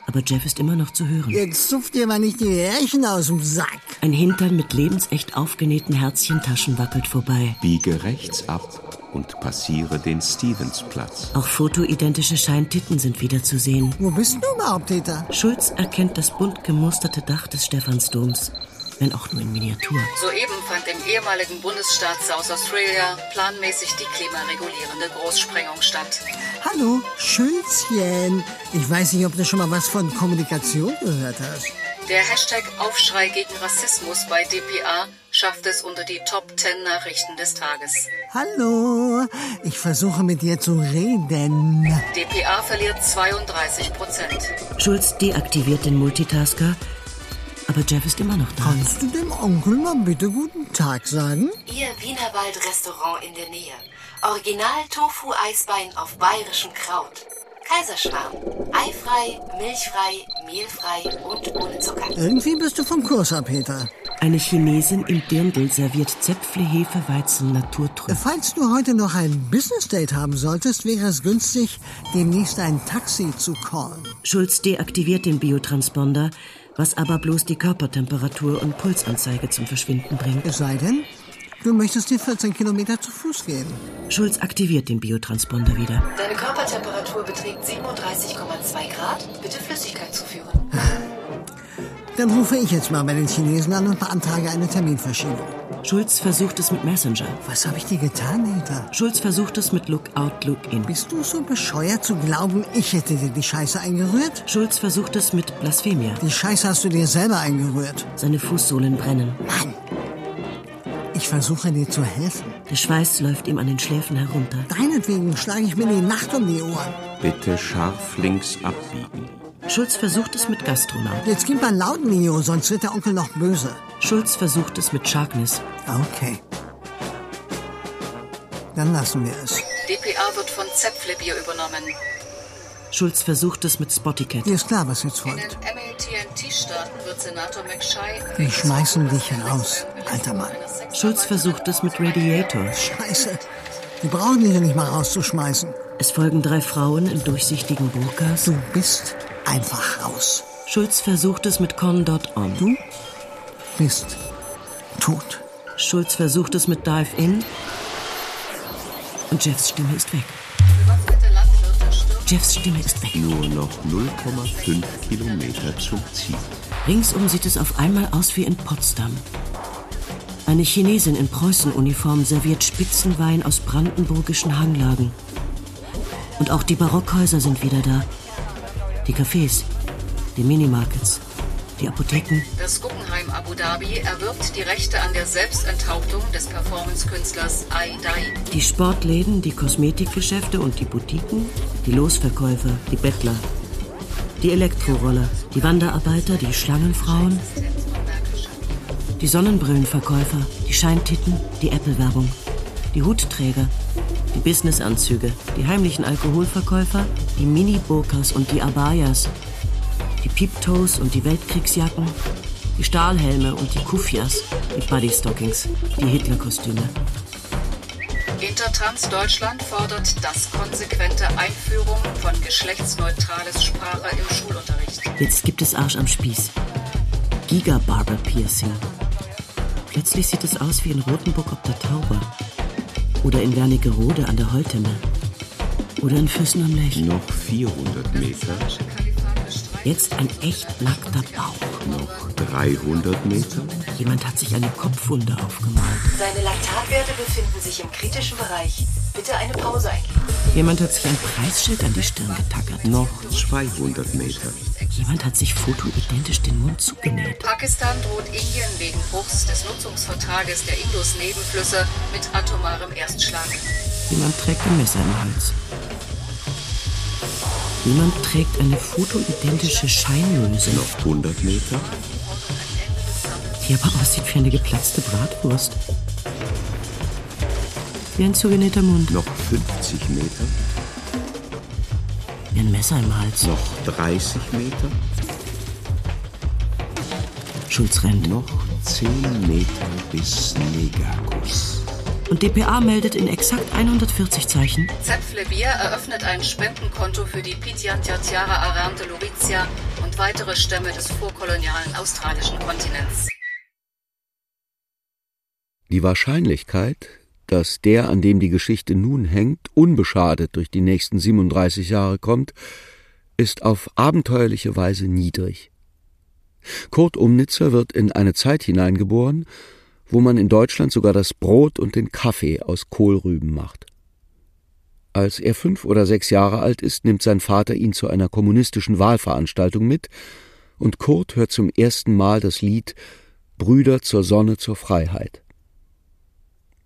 Aber Jeff ist immer noch zu hören. Jetzt zupft dir mal nicht die Härchen aus dem Sack. Ein Hintern mit lebensecht aufgenähten Herzchentaschen wackelt vorbei. Biege rechts ab und passiere den Stevensplatz. Auch fotoidentische Scheintitten sind wieder zu sehen. Wo bist du überhaupt, Peter? Schulz erkennt das bunt gemusterte Dach des Stephansdoms, wenn auch nur in Miniatur. Soeben fand im ehemaligen Bundesstaat South Australia planmäßig die klimaregulierende Großsprengung statt. Hallo, Schulzchen. Ich weiß nicht, ob du schon mal was von Kommunikation gehört hast. Der Hashtag Aufschrei gegen Rassismus bei dpa schafft es unter die Top 10 Nachrichten des Tages. Hallo, ich versuche mit dir zu reden. dpa verliert 32 Prozent. Schulz deaktiviert den Multitasker, aber Jeff ist immer noch da. Kannst du dem Onkel mal bitte guten Tag sagen? Ihr Wienerwald-Restaurant in der Nähe. Original Tofu-Eisbein auf bayerischem Kraut. Kaiserschmarrn. Eifrei, milchfrei, mehlfrei und ohne Zucker. Irgendwie bist du vom Kurs ab, Peter. Eine Chinesin im Dirndl serviert Zäpfle, Hefe, Weizen, Naturtrüb. Falls du heute noch ein Business-Date haben solltest, wäre es günstig, demnächst ein Taxi zu callen. Schulz deaktiviert den Biotransponder, was aber bloß die Körpertemperatur und Pulsanzeige zum Verschwinden bringt. Es sei denn, du möchtest die 14 Kilometer zu Fuß gehen. Schulz aktiviert den Biotransponder wieder. Deine Körpertemperatur beträgt 37,2 Grad. Bitte Flüssigkeit zuführen. Dann rufe ich jetzt mal bei den Chinesen an und beantrage eine Terminverschiebung. Schulz versucht es mit Messenger. Was habe ich dir getan, Peter? Schulz versucht es mit Lookout, Lookin. Bist du so bescheuert zu glauben, ich hätte dir die Scheiße eingerührt? Schulz versucht es mit Blasphemia. Die Scheiße hast du dir selber eingerührt. Seine Fußsohlen brennen. Mann! Ich versuche dir zu helfen. Der Schweiß läuft ihm an den Schläfen herunter. Deinetwegen schlage ich mir die Nacht um die Ohren. Bitte scharf links abbiegen. Schulz versucht es mit Gastronaut. Jetzt gib mal laut, Mio, sonst wird der Onkel noch böse. Schulz versucht es mit Sharkness. Okay. Dann lassen wir es. dpa wird von Zäpflebier übernommen. Schulz versucht es mit Spotticat. Dir ist klar, was jetzt In folgt. den MATNT-Staaten wird Senator McShay... Die schmeißen dich heraus, alter Mann. Schulz versucht es mit Radiator. Scheiße. Die brauchen dich ja nicht mal rauszuschmeißen. Es folgen drei Frauen in durchsichtigen Burkas. Du bist einfach raus. Schulz versucht es mit Con.on. Du bist tot. Schulz versucht es mit Dive In. Und Jeffs Stimme ist weg. Jeffs Stimme ist weg. Nur noch 0,5 Kilometer zum Ziel. Ringsum sieht es auf einmal aus wie in Potsdam. Eine Chinesin in Preußenuniform serviert Spitzenwein aus brandenburgischen Hanglagen. Und auch die Barockhäuser sind wieder da. Die Cafés, die Minimarkets, die Apotheken. Das Guggenheim Abu Dhabi erwirbt die Rechte an der Selbstenthauptung des Performance-Künstlers Ai Dai. Die Sportläden, die Kosmetikgeschäfte und die Boutiquen, die Losverkäufer, die Bettler, die Elektroroller, die Wanderarbeiter, die Schlangenfrauen, die Sonnenbrillenverkäufer, die Scheintitten, die Apple-Werbung, die Hutträger, die Businessanzüge, die heimlichen Alkoholverkäufer, die Mini-Burkas und die Abayas, Die Peeptoes und die Weltkriegsjacken, die Stahlhelme und die Kufias, die Bodystockings, die Hitlerkostüme. Intertrans Deutschland fordert das konsequente Einführung von geschlechtsneutrales Sprache im Schulunterricht. Jetzt gibt es Arsch am Spieß. Giga-Barber Piercing. Plötzlich sieht es aus wie in Rotenburg ob der Tauber. Oder in Wernigerode an der Holtemme. Oder in Füssen am Lech. Noch 400 Meter. Jetzt ein echt nackter Bauch. Noch 300 Meter. Jemand hat sich eine Kopfwunde aufgemalt. Seine Laktatwerte befinden sich im kritischen Bereich. Bitte eine Pause eingeben. Jemand hat sich ein Preisschild an die Stirn getackert. Noch 200 Meter. Jemand hat sich fotoidentisch den Mund zugenäht. Pakistan droht Indien wegen Bruchs des Nutzungsvertrages der Indus-Nebenflüsse mit atomarem Erstschlag. Jemand trägt ein Messer im Hals. Jemand trägt eine fotoidentische Scheinlöse. Noch 100 Meter. Die aber aussieht wie eine geplatzte Bratwurst. Wie ein zugenähter Mund. Noch 50 Meter. Wie ein Messer im Hals. Noch 30 Meter. Schulz rennt. Noch 10 Meter bis Negerkuss. Und dpa meldet in exakt 140 Zeichen. Zepflebir eröffnet ein Spendenkonto für die Pitiantiatiara Aram de Loritia und weitere Stämme des vorkolonialen australischen Kontinents. Die Wahrscheinlichkeit, dass der, an dem die Geschichte nun hängt, unbeschadet durch die nächsten 37 Jahre kommt, ist auf abenteuerliche Weise niedrig. Kurt Umnitzer wird in eine Zeit hineingeboren, wo man in Deutschland sogar das Brot und den Kaffee aus Kohlrüben macht. Als er fünf oder sechs Jahre alt ist, nimmt sein Vater ihn zu einer kommunistischen Wahlveranstaltung mit, und Kurt hört zum ersten Mal das Lied Brüder zur Sonne zur Freiheit.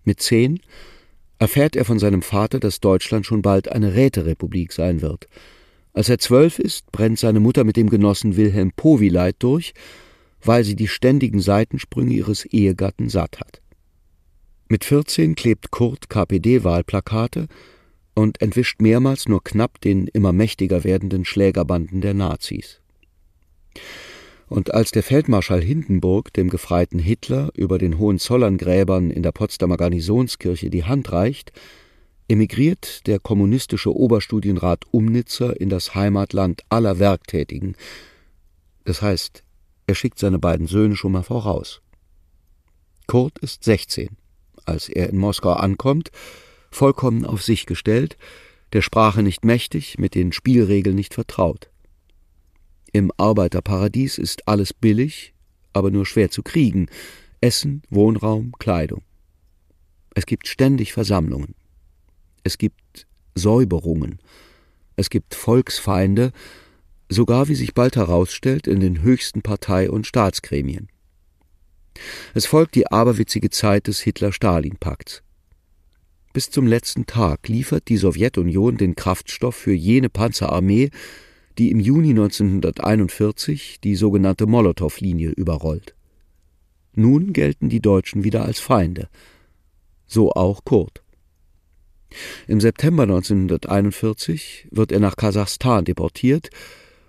Mit zehn erfährt er von seinem Vater, dass Deutschland schon bald eine Räterepublik sein wird. Als er zwölf ist, brennt seine Mutter mit dem Genossen Wilhelm Powileit durch, weil sie die ständigen Seitensprünge ihres Ehegatten satt hat. Mit 14 klebt Kurt KPD-Wahlplakate und entwischt mehrmals nur knapp den immer mächtiger werdenden Schlägerbanden der Nazis. Und als der Feldmarschall Hindenburg dem gefreiten Hitler über den Hohenzollern-Gräbern in der Potsdamer Garnisonskirche die Hand reicht, emigriert der kommunistische Oberstudienrat Umnitzer in das Heimatland aller Werktätigen. Das heißt, er schickt seine beiden Söhne schon mal voraus. Kurt ist 16, als er in Moskau ankommt, vollkommen auf sich gestellt, der Sprache nicht mächtig, mit den Spielregeln nicht vertraut. Im Arbeiterparadies ist alles billig, aber nur schwer zu kriegen. Essen, Wohnraum, Kleidung. Es gibt ständig Versammlungen. Es gibt Säuberungen. Es gibt Volksfeinde, sogar wie sich bald herausstellt, in den höchsten Partei- und Staatsgremien. Es folgt die aberwitzige Zeit des Hitler-Stalin-Pakts. Bis zum letzten Tag liefert die Sowjetunion den Kraftstoff für jene Panzerarmee, die im Juni 1941 die sogenannte Molotow-Linie überrollt. Nun gelten die Deutschen wieder als Feinde. So auch Kurt. Im September 1941 wird er nach Kasachstan deportiert,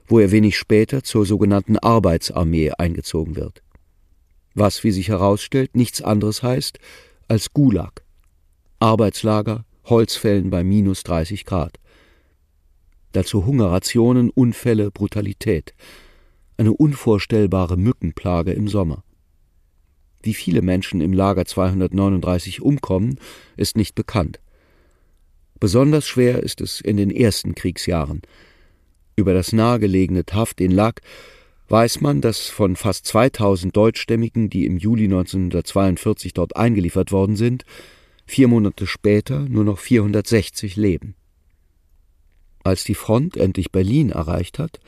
wo er wenig später zur sogenannten Arbeitsarmee eingezogen wird. Was, wie sich herausstellt, nichts anderes heißt als Gulag. Arbeitslager, Holzfällen bei minus 30 Grad dazu Hungerrationen, Unfälle, Brutalität, eine unvorstellbare Mückenplage im Sommer. Wie viele Menschen im Lager 239 umkommen, ist nicht bekannt. Besonders schwer ist es in den ersten Kriegsjahren. Über das nahegelegene Taft in Lack weiß man, dass von fast 2000 Deutschstämmigen, die im Juli 1942 dort eingeliefert worden sind, vier Monate später nur noch 460 leben. Als die Front endlich Berlin erreicht hat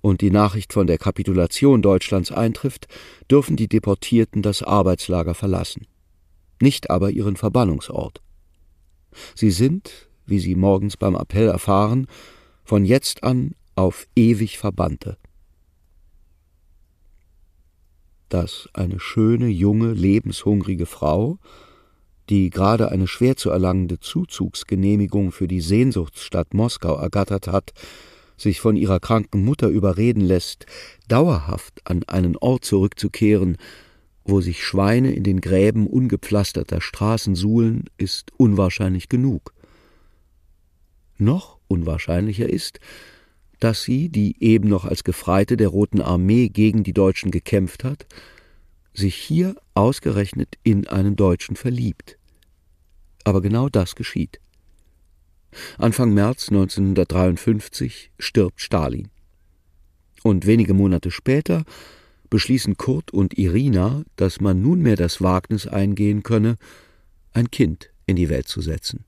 und die Nachricht von der Kapitulation Deutschlands eintrifft, dürfen die Deportierten das Arbeitslager verlassen, nicht aber ihren Verbannungsort. Sie sind, wie sie morgens beim Appell erfahren, von jetzt an auf ewig Verbannte. Dass eine schöne, junge, lebenshungrige Frau die gerade eine schwer zu erlangende Zuzugsgenehmigung für die Sehnsuchtsstadt Moskau ergattert hat, sich von ihrer kranken Mutter überreden lässt, dauerhaft an einen Ort zurückzukehren, wo sich Schweine in den Gräben ungepflasterter Straßen suhlen, ist unwahrscheinlich genug. Noch unwahrscheinlicher ist, dass sie, die eben noch als Gefreite der Roten Armee gegen die Deutschen gekämpft hat, sich hier ausgerechnet in einen Deutschen verliebt. Aber genau das geschieht. Anfang März 1953 stirbt Stalin. Und wenige Monate später beschließen Kurt und Irina, dass man nunmehr das Wagnis eingehen könne, ein Kind in die Welt zu setzen.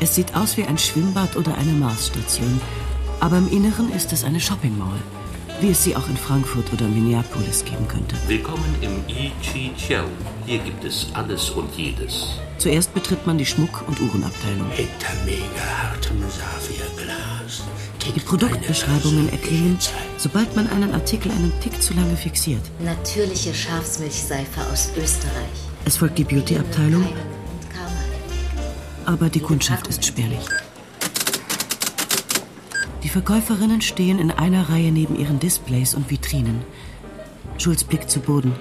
Es sieht aus wie ein Schwimmbad oder eine Marsstation, aber im Inneren ist es eine Shopping Mall, wie es sie auch in Frankfurt oder Minneapolis geben könnte. Willkommen im I Chi Chiao. Hier gibt es alles und jedes. Zuerst betritt man die Schmuck- und Uhrenabteilung. Hinter mega hartem Saphirglas. Die Produktbeschreibungen erklingen, sobald man einen Artikel einen Tick zu lange fixiert. Natürliche Schafsmilchseife aus Österreich. Es folgt die Beauty-Abteilung, aber die Kundschaft ist spärlich. Die Verkäuferinnen stehen in einer Reihe neben ihren Displays und Vitrinen. Schulz blickt zu Boden,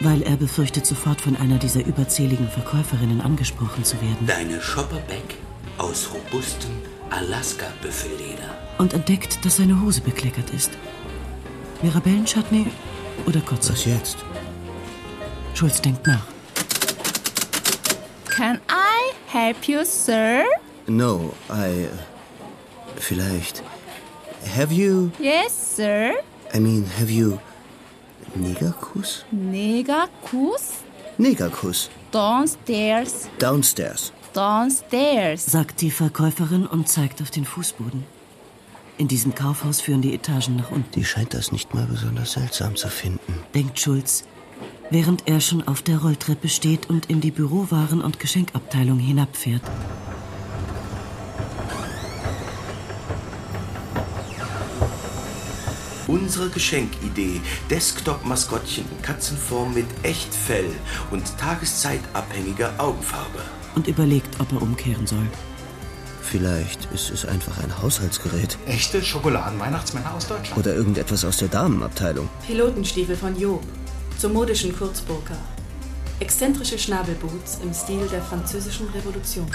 weil er befürchtet, sofort von einer dieser überzähligen Verkäuferinnen angesprochen zu werden. Deine Shopperback aus robustem Alaska-Büffelleder. Und entdeckt, dass seine Hose bekleckert ist. Mirabellenchutney oder Kotze? Was jetzt? Schulz denkt nach. Can I help you, sir? No, I. uh, Vielleicht. Have you. Yes, sir. I mean, have you. Negerkuss? Negerkuss? Negerkuss. Downstairs. Downstairs. Downstairs. sagt die Verkäuferin und zeigt auf den Fußboden. In diesem Kaufhaus führen die Etagen nach unten. Die scheint das nicht mal besonders seltsam zu finden. denkt Schulz, während er schon auf der Rolltreppe steht und in die Bürowaren- und Geschenkabteilung hinabfährt. Unsere Geschenkidee: Desktop-Maskottchen in Katzenform mit Echtfell und tageszeitabhängiger Augenfarbe. und überlegt, ob er umkehren soll. Vielleicht ist es einfach ein Haushaltsgerät. Echte Schokoladen-Weihnachtsmänner aus Deutschland. Oder irgendetwas aus der Damenabteilung. Pilotenstiefel von Job zur modischen Kurzburka. Exzentrische Schnabelboots im Stil der französischen Revolution.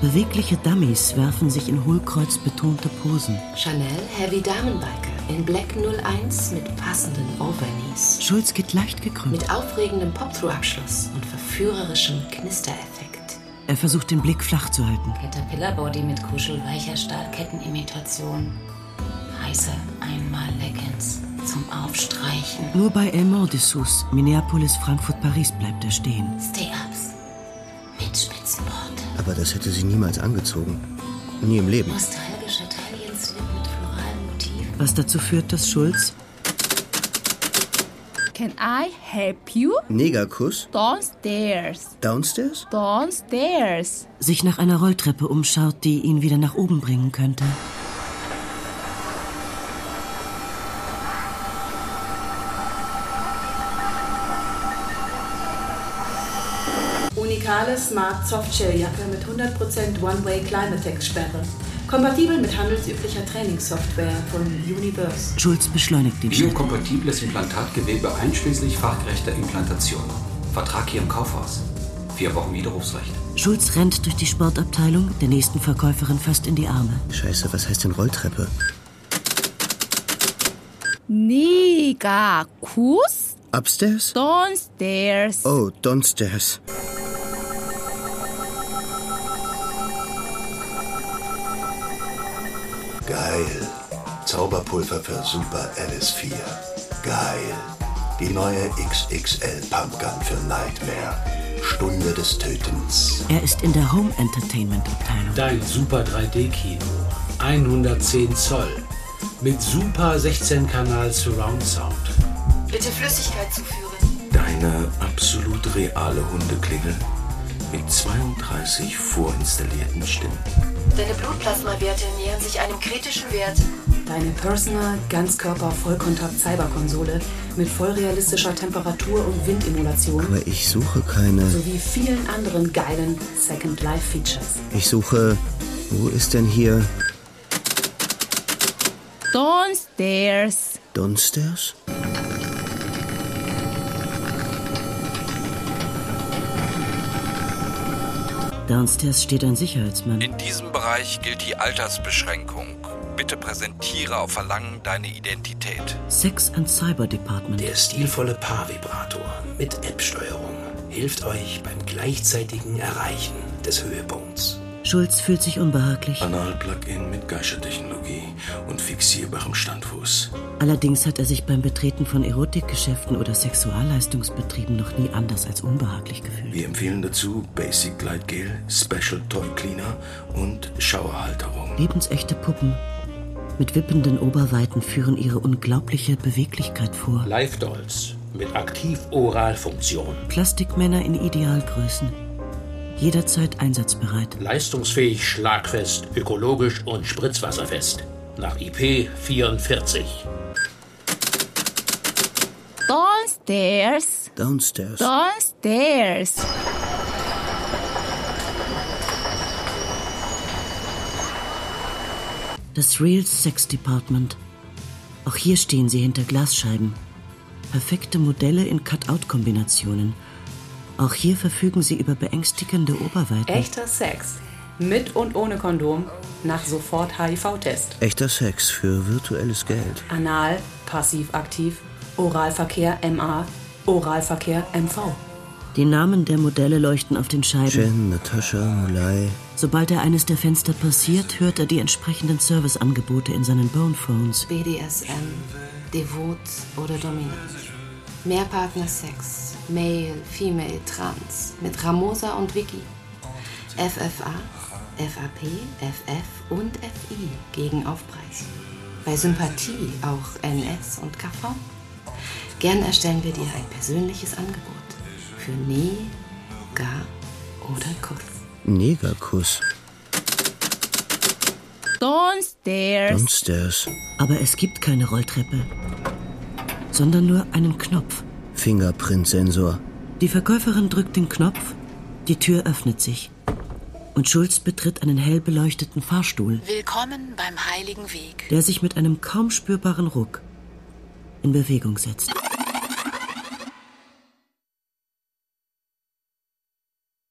Bewegliche Dummies werfen sich in hohlkreuzbetonte Posen. Chanel Heavy Damenbiker in Black 01 mit passenden Overknees. Schulz geht leicht gekrümmt. Mit aufregendem Pop-Through-Abschluss und verführerischem Knistereffekt. Er versucht, den Blick flach zu halten. Caterpillar-Body mit kuschelweicher Stahlkettenimitation. Heiße Einmal-Leggings zum Aufstreichen. Nur bei El Mont Dessous, Minneapolis, Frankfurt, Paris bleibt er stehen. Stay-Ups mit Spitzenbord. Aber das hätte sie niemals angezogen. Nie im Leben. Nostalgischer Taillenslip mit floralen Motiven. Was dazu führt, dass Schulz Can I help you? Negerkuss? Downstairs. Downstairs? Downstairs. sich nach einer Rolltreppe umschaut, die ihn wieder nach oben bringen könnte. Smart Softshell-Jacke mit 100% One-Way Climatex-Sperre. Kompatibel mit handelsüblicher Trainingssoftware von Universe. Schulz beschleunigt den Schritt. Biokompatibles Implantatgewebe einschließlich fachgerechter Implantation. Vertrag hier im Kaufhaus. Vier Wochen Widerrufsrecht. Schulz rennt durch die Sportabteilung, der nächsten Verkäuferin fast in die Arme. Scheiße, was heißt denn Rolltreppe? Negerkuss? Upstairs? Downstairs. Oh, downstairs. Geil. Zauberpulver für Super LS4. Geil. Die neue XXL Pumpgun für Nightmare. Stunde des Tötens. Er ist in der Home Entertainment Abteilung. Dein Super 3D-Kino. 110 Zoll. Mit Super 16-Kanal Surround Sound. Bitte Flüssigkeit zuführen. Deine absolut reale Hundeklingel mit 32 vorinstallierten Stimmen. Deine Blutplasmawerte nähern sich einem kritischen Wert. Deine Personal Ganzkörper Vollkontakt Cyberkonsole mit vollrealistischer Temperatur- und Windemulation Aber ich suche keine. sowie vielen anderen geilen Second Life Features. Ich suche Wo ist denn hier Downstairs. Downstairs? Downstairs steht ein Sicherheitsmann. In diesem Bereich gilt die Altersbeschränkung. Bitte präsentiere auf Verlangen deine Identität. Sex and Cyber Department. Der stilvolle Paarvibrator mit App-Steuerung hilft euch beim gleichzeitigen Erreichen des Höhepunkts. Schulz fühlt sich unbehaglich. Anal-Plugin mit Geischertechnologie und fixierbarem Standfuß. Allerdings hat er sich beim Betreten von Erotikgeschäften oder Sexualleistungsbetrieben noch nie anders als unbehaglich gefühlt. Wir empfehlen dazu Basic Gleitgel, Special Toy Cleaner und Schauerhalterung. Lebensechte Puppen mit wippenden Oberweiten führen ihre unglaubliche Beweglichkeit vor. Live Dolls mit Aktiv-Oralfunktion. Plastikmänner in Idealgrößen. Jederzeit einsatzbereit. Leistungsfähig, schlagfest, ökologisch und spritzwasserfest. Nach IP 44. Downstairs. Downstairs. Downstairs. Das Real Sex Department. Auch hier stehen sie hinter Glasscheiben. Perfekte Modelle in Cut-out-Kombinationen. Auch hier verfügen sie über beängstigende Oberweiten. Echter Sex. Mit und ohne Kondom. Nach sofort HIV-Test. Echter Sex für virtuelles Geld. Anal, passiv-aktiv. Oralverkehr MA. Oralverkehr MV. Die Namen der Modelle leuchten auf den Scheiben. Jen, Natascha, Mulai. Sobald er eines der Fenster passiert, hört er die entsprechenden Serviceangebote in seinen Bonephones. BDSM, Devot oder Dominant. Mehrpartner-Sex, Male, Female, Trans, mit Ramosa und Vicky. FFA, FAP, FF und FI gegen Aufpreis. Bei Sympathie auch NS und KV. Gern erstellen wir dir ein persönliches Angebot. Für Ne, Ga oder Kuss. Negerkuss. Downstairs. Downstairs. Aber es gibt keine Rolltreppe, sondern nur einen Knopf. Fingerprint-Sensor. Die Verkäuferin drückt den Knopf, die Tür öffnet sich und Schulz betritt einen hell beleuchteten Fahrstuhl, Willkommen beim Heiligen Weg. der sich mit einem kaum spürbaren Ruck in Bewegung setzt.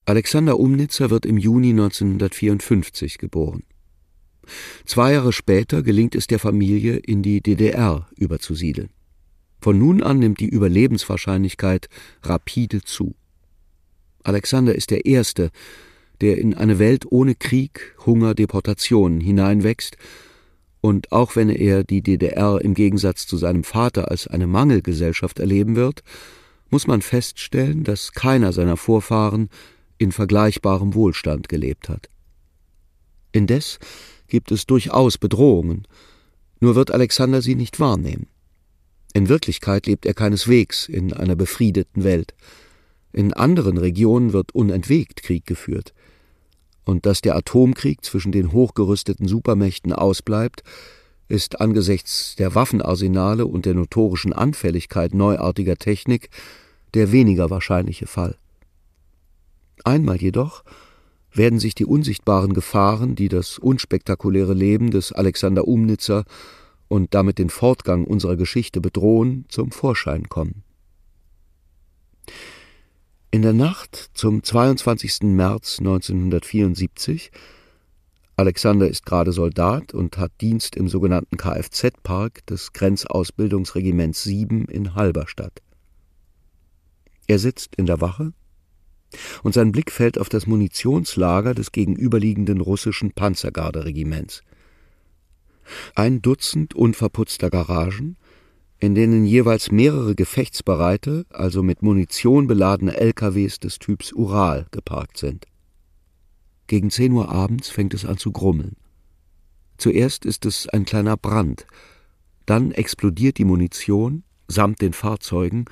Alexander Umnitzer wird im Juni 1954 geboren. Zwei Jahre später gelingt es der Familie, in die DDR überzusiedeln. Von nun an nimmt die Überlebenswahrscheinlichkeit rapide zu. Alexander ist der Erste, der in eine Welt ohne Krieg, Hunger, Deportationen hineinwächst, und auch wenn er die DDR im Gegensatz zu seinem Vater als eine Mangelgesellschaft erleben wird, muss man feststellen, dass keiner seiner Vorfahren in vergleichbarem Wohlstand gelebt hat. Indes gibt es durchaus Bedrohungen, nur wird Alexander sie nicht wahrnehmen. In Wirklichkeit lebt er keineswegs in einer befriedeten Welt. In anderen Regionen wird unentwegt Krieg geführt. Und dass der Atomkrieg zwischen den hochgerüsteten Supermächten ausbleibt, ist angesichts der Waffenarsenale und der notorischen Anfälligkeit neuartiger Technik der weniger wahrscheinliche Fall. Einmal jedoch werden sich die unsichtbaren Gefahren, die das unspektakuläre Leben des Alexander Umnitzer und damit den Fortgang unserer Geschichte bedrohen, zum Vorschein kommen. In der Nacht zum 22. März 1974 Alexander ist gerade Soldat und hat Dienst im sogenannten Kfz-Park des Grenzausbildungsregiments 7 in Halberstadt. Er sitzt in der Wache und sein Blick fällt auf das Munitionslager des gegenüberliegenden russischen Panzergarderegiments. Ein Dutzend unverputzter Garagen, in denen jeweils mehrere gefechtsbereite, also mit Munition beladene LKWs des Typs Ural geparkt sind. Gegen zehn Uhr abends fängt es an zu grummeln. Zuerst ist es ein kleiner Brand, dann explodiert die Munition samt den Fahrzeugen,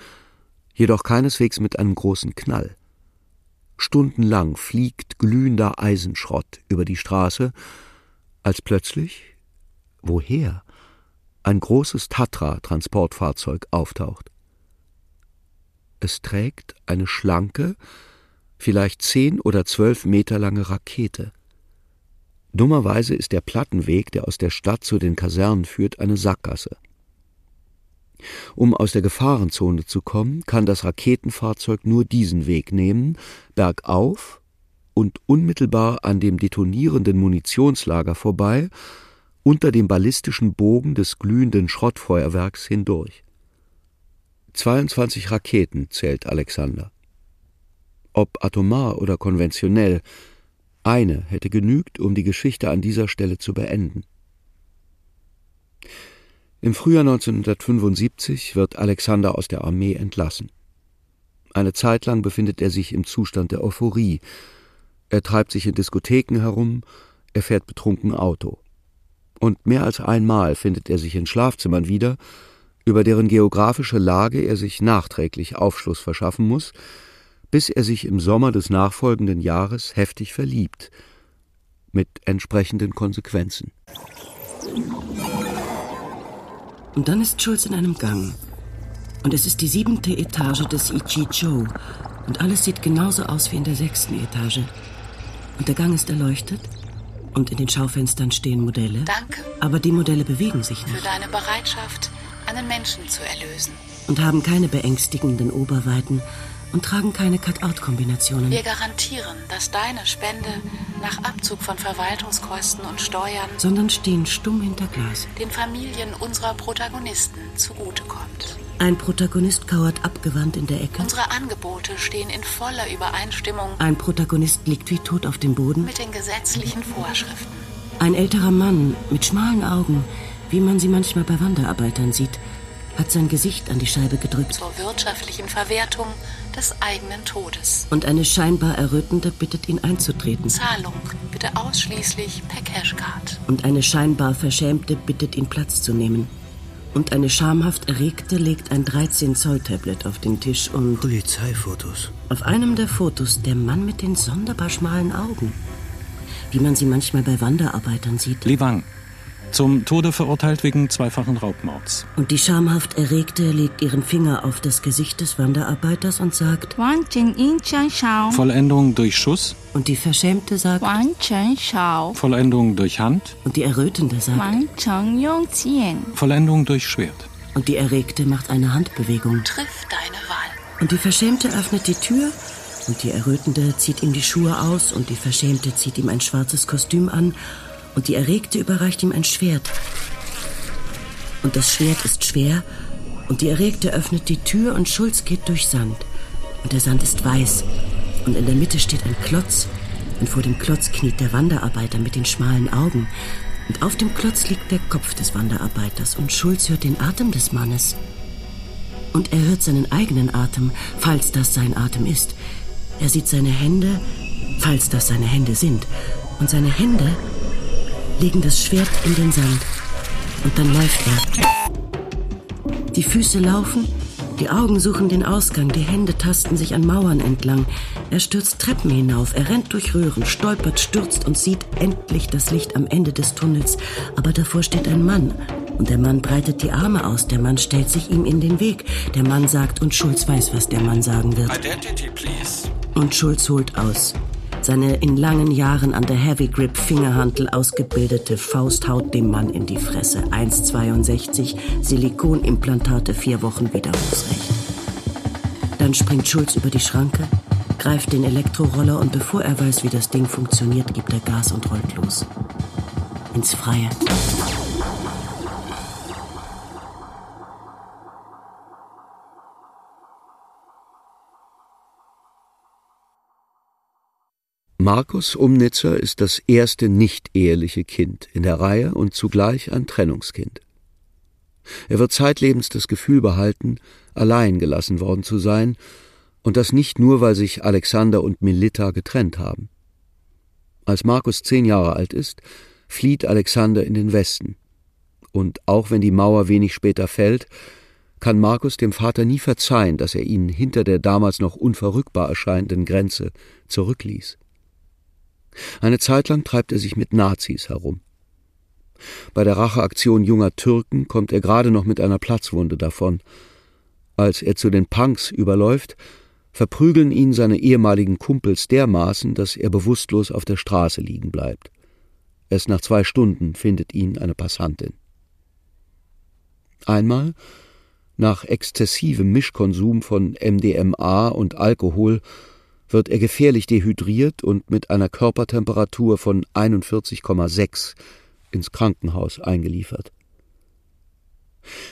jedoch keineswegs mit einem großen Knall. Stundenlang fliegt glühender Eisenschrott über die Straße, als plötzlich, woher, ein großes Tatra-Transportfahrzeug auftaucht. Es trägt eine schlanke, vielleicht zehn oder zwölf Meter lange Rakete. Dummerweise ist der Plattenweg, der aus der Stadt zu den Kasernen führt, eine Sackgasse. Um aus der Gefahrenzone zu kommen, kann das Raketenfahrzeug nur diesen Weg nehmen, bergauf und unmittelbar an dem detonierenden Munitionslager vorbei, unter dem ballistischen Bogen des glühenden Schrottfeuerwerks hindurch. 22 Raketen zählt Alexander. Ob atomar oder konventionell, eine hätte genügt, um die Geschichte an dieser Stelle zu beenden. Im Frühjahr 1975 wird Alexander aus der Armee entlassen. Eine Zeit lang befindet er sich im Zustand der Euphorie. Er treibt sich in Diskotheken herum, er fährt betrunken Auto. Und mehr als einmal findet er sich in Schlafzimmern wieder, über deren geografische Lage er sich nachträglich Aufschluss verschaffen muss, bis er sich im Sommer des nachfolgenden Jahres heftig verliebt, mit entsprechenden Konsequenzen. Und dann ist Schulz in einem Gang. Und es ist die siebente Etage des Ichijo. Und alles sieht genauso aus wie in der sechsten Etage. Und der Gang ist erleuchtet. Und in den Schaufenstern stehen Modelle. Danke. Aber die Modelle bewegen sich nicht. Für deine Bereitschaft, einen Menschen zu erlösen. Und haben keine beängstigenden Oberweiten, und tragen keine Cut-Out-Kombinationen. Wir garantieren, dass deine Spende nach Abzug von Verwaltungskosten und Steuern, sondern stehen stumm hinter Glas, den Familien unserer Protagonisten zugutekommt. Ein Protagonist kauert abgewandt in der Ecke. Unsere Angebote stehen in voller Übereinstimmung. Ein Protagonist liegt wie tot auf dem Boden. Mit den gesetzlichen Vorschriften. Ein älterer Mann mit schmalen Augen, wie man sie manchmal bei Wanderarbeitern sieht, hat sein Gesicht an die Scheibe gedrückt. Zur wirtschaftlichen Verwertung des eigenen Todes. Und eine scheinbar Errötende bittet ihn einzutreten. Zahlung bitte ausschließlich per Cashcard. Und eine scheinbar Verschämte bittet ihn Platz zu nehmen. Und eine schamhaft Erregte legt ein 13-Zoll-Tablet auf den Tisch und... Polizeifotos. Auf einem der Fotos der Mann mit den sonderbar schmalen Augen. Wie man sie manchmal bei Wanderarbeitern sieht. Li Wang, zum Tode verurteilt wegen zweifachen Raubmords. Und die schamhaft Erregte legt ihren Finger auf das Gesicht des Wanderarbeiters und sagt Vollendung durch Schuss. Und die Verschämte sagt Vollendung durch Hand. Und die Errötende sagt Vollendung durch Schwert. Und die Erregte macht eine Handbewegung. Triff deine Wahl. Und die Verschämte öffnet die Tür und die Errötende zieht ihm die Schuhe aus und die Verschämte zieht ihm ein schwarzes Kostüm an und die Erregte überreicht ihm ein Schwert. Und das Schwert ist schwer, und die Erregte öffnet die Tür und Schulz geht durch Sand. Und der Sand ist weiß, und in der Mitte steht ein Klotz, und vor dem Klotz kniet der Wanderarbeiter mit den schmalen Augen, und auf dem Klotz liegt der Kopf des Wanderarbeiters, und Schulz hört den Atem des Mannes. Und er hört seinen eigenen Atem, falls das sein Atem ist. Er sieht seine Hände, falls das seine Hände sind. Und seine Hände legen das Schwert in den Sand. Und dann läuft er. Die Füße laufen, die Augen suchen den Ausgang, die Hände tasten sich an Mauern entlang. Er stürzt Treppen hinauf, er rennt durch Röhren, stolpert, stürzt und sieht endlich das Licht am Ende des Tunnels. Aber davor steht ein Mann. Und der Mann breitet die Arme aus, der Mann stellt sich ihm in den Weg. Der Mann sagt und Schulz weiß, was der Mann sagen wird. Identity, please. Und Schulz holt aus. Seine in langen Jahren an der Heavy Grip Fingerhantel ausgebildete Faust haut dem Mann in die Fresse. 1,62, Silikonimplantate, vier Wochen Widerrufsrecht. Dann springt Schulz über die Schranke, greift den Elektroroller und bevor er weiß, wie das Ding funktioniert, gibt er Gas und rollt los. Ins Freie. Markus Umnitzer ist das erste nicht-eheliche Kind in der Reihe und zugleich ein Trennungskind. Er wird zeitlebens das Gefühl behalten, allein gelassen worden zu sein, und das nicht nur, weil sich Alexander und Melita getrennt haben. Als Markus zehn Jahre alt ist, flieht Alexander in den Westen. Und auch wenn die Mauer wenig später fällt, kann Markus dem Vater nie verzeihen, dass er ihn hinter der damals noch unverrückbar erscheinenden Grenze zurückließ. Eine Zeit lang treibt er sich mit Nazis herum. Bei der Racheaktion junger Türken kommt er gerade noch mit einer Platzwunde davon. Als er zu den Punks überläuft, verprügeln ihn seine ehemaligen Kumpels dermaßen, dass er bewusstlos auf der Straße liegen bleibt. Erst nach zwei Stunden findet ihn eine Passantin. Einmal, nach exzessivem Mischkonsum von MDMA und Alkohol, wird er gefährlich dehydriert und mit einer Körpertemperatur von 41,6 ins Krankenhaus eingeliefert.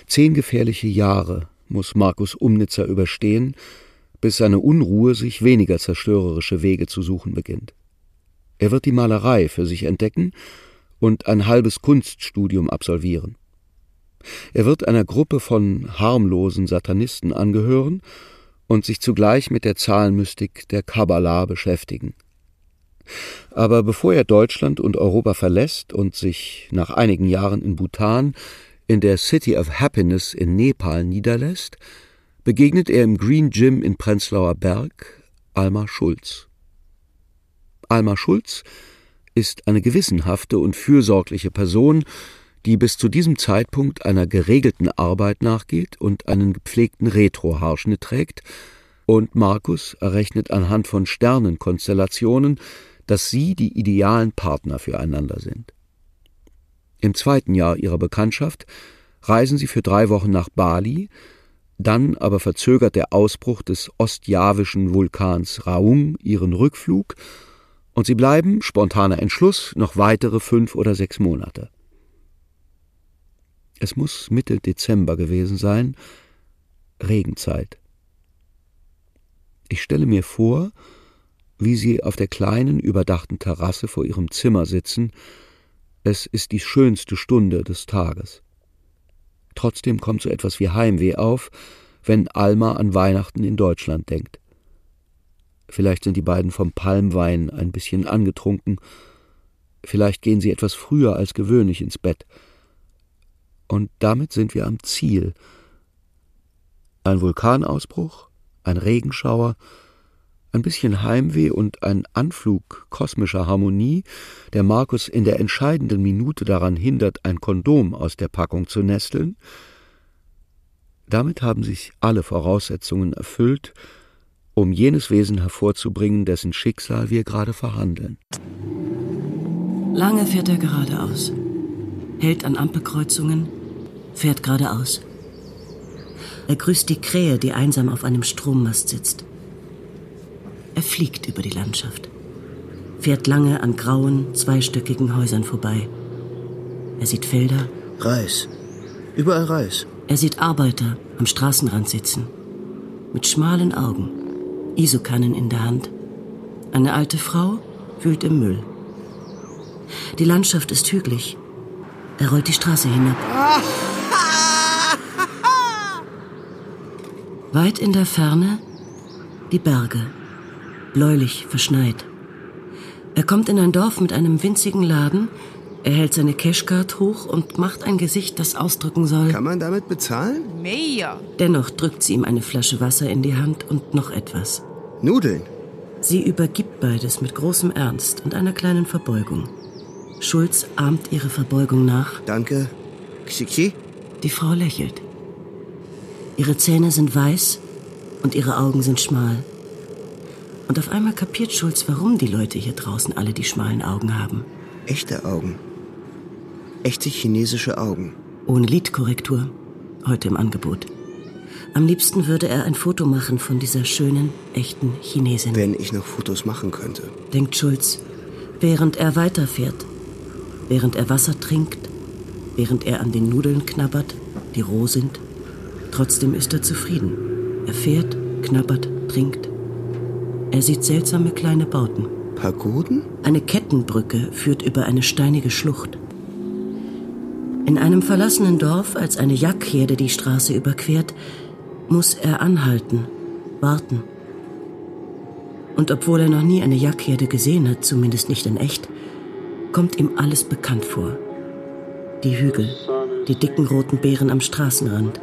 Zehn gefährliche Jahre muss Markus Umnitzer überstehen, bis seine Unruhe sich weniger zerstörerische Wege zu suchen beginnt. Er wird die Malerei für sich entdecken und ein halbes Kunststudium absolvieren. Er wird einer Gruppe von harmlosen Satanisten angehören und sich zugleich mit der Zahlenmystik der Kabbalah beschäftigen. Aber bevor er Deutschland und Europa verlässt und sich nach einigen Jahren in Bhutan in der City of Happiness in Nepal niederlässt, begegnet er im Green Gym in Prenzlauer Berg Alma Schulz. Alma Schulz ist eine gewissenhafte und fürsorgliche Person, die bis zu diesem Zeitpunkt einer geregelten Arbeit nachgeht und einen gepflegten Retro-Haarschnitt trägt, und Markus errechnet anhand von Sternenkonstellationen, dass sie die idealen Partner füreinander sind. Im zweiten Jahr ihrer Bekanntschaft reisen sie für drei Wochen nach Bali, dann aber verzögert der Ausbruch des ostjavischen Vulkans Raung ihren Rückflug, und sie bleiben, spontaner Entschluss, noch weitere fünf oder sechs Monate. Es muss Mitte Dezember gewesen sein, Regenzeit. Ich stelle mir vor, wie sie auf der kleinen, überdachten Terrasse vor ihrem Zimmer sitzen. Es ist die schönste Stunde des Tages. Trotzdem kommt so etwas wie Heimweh auf, wenn Alma an Weihnachten in Deutschland denkt. Vielleicht sind die beiden vom Palmwein ein bisschen angetrunken, vielleicht gehen sie etwas früher als gewöhnlich ins Bett. Und damit sind wir am Ziel. Ein Vulkanausbruch, ein Regenschauer, ein bisschen Heimweh und ein Anflug kosmischer Harmonie, der Markus in der entscheidenden Minute daran hindert, ein Kondom aus der Packung zu nesteln, damit haben sich alle Voraussetzungen erfüllt, um jenes Wesen hervorzubringen, dessen Schicksal wir gerade verhandeln. Lange fährt er geradeaus, hält an Ampelkreuzungen, fährt geradeaus. Er grüßt die Krähe, die einsam auf einem Strommast sitzt. Er fliegt über die Landschaft, fährt lange an grauen, zweistöckigen Häusern vorbei. Er sieht Felder. Reis. Überall Reis. Er sieht Arbeiter am Straßenrand sitzen, mit schmalen Augen, Isokannen in der Hand. Eine alte Frau wühlt im Müll. Die Landschaft ist hügelig. Er rollt die Straße hinab. Weit in der Ferne die Berge, bläulich verschneit. Er kommt in ein Dorf mit einem winzigen Laden, er hält seine Cashcard hoch und macht ein Gesicht, das ausdrücken soll. Kann man damit bezahlen? Mehr. Dennoch drückt sie ihm eine Flasche Wasser in die Hand und noch etwas. Nudeln. Sie übergibt beides mit großem Ernst und einer kleinen Verbeugung. Schulz ahmt ihre Verbeugung nach. Danke. Xiki? Die Frau lächelt. Ihre Zähne sind weiß und ihre Augen sind schmal. Und auf einmal kapiert Schulz, warum die Leute hier draußen alle die schmalen Augen haben. Echte Augen. Echte chinesische Augen. Ohne Lidkorrektur. Heute im Angebot. Am liebsten würde er ein Foto machen von dieser schönen, echten Chinesin. Wenn ich noch Fotos machen könnte. Denkt Schulz, während er weiterfährt. Während er Wasser trinkt. Während er an den Nudeln knabbert, die roh sind. Trotzdem ist er zufrieden. Er fährt, knabbert, trinkt. Er sieht seltsame kleine Bauten. Pagoden? Eine Kettenbrücke führt über eine steinige Schlucht. In einem verlassenen Dorf, als eine Jackherde die Straße überquert, muss er anhalten, warten. Und obwohl er noch nie eine Jackherde gesehen hat, zumindest nicht in echt, kommt ihm alles bekannt vor. Die Hügel, die dicken roten Beeren am Straßenrand.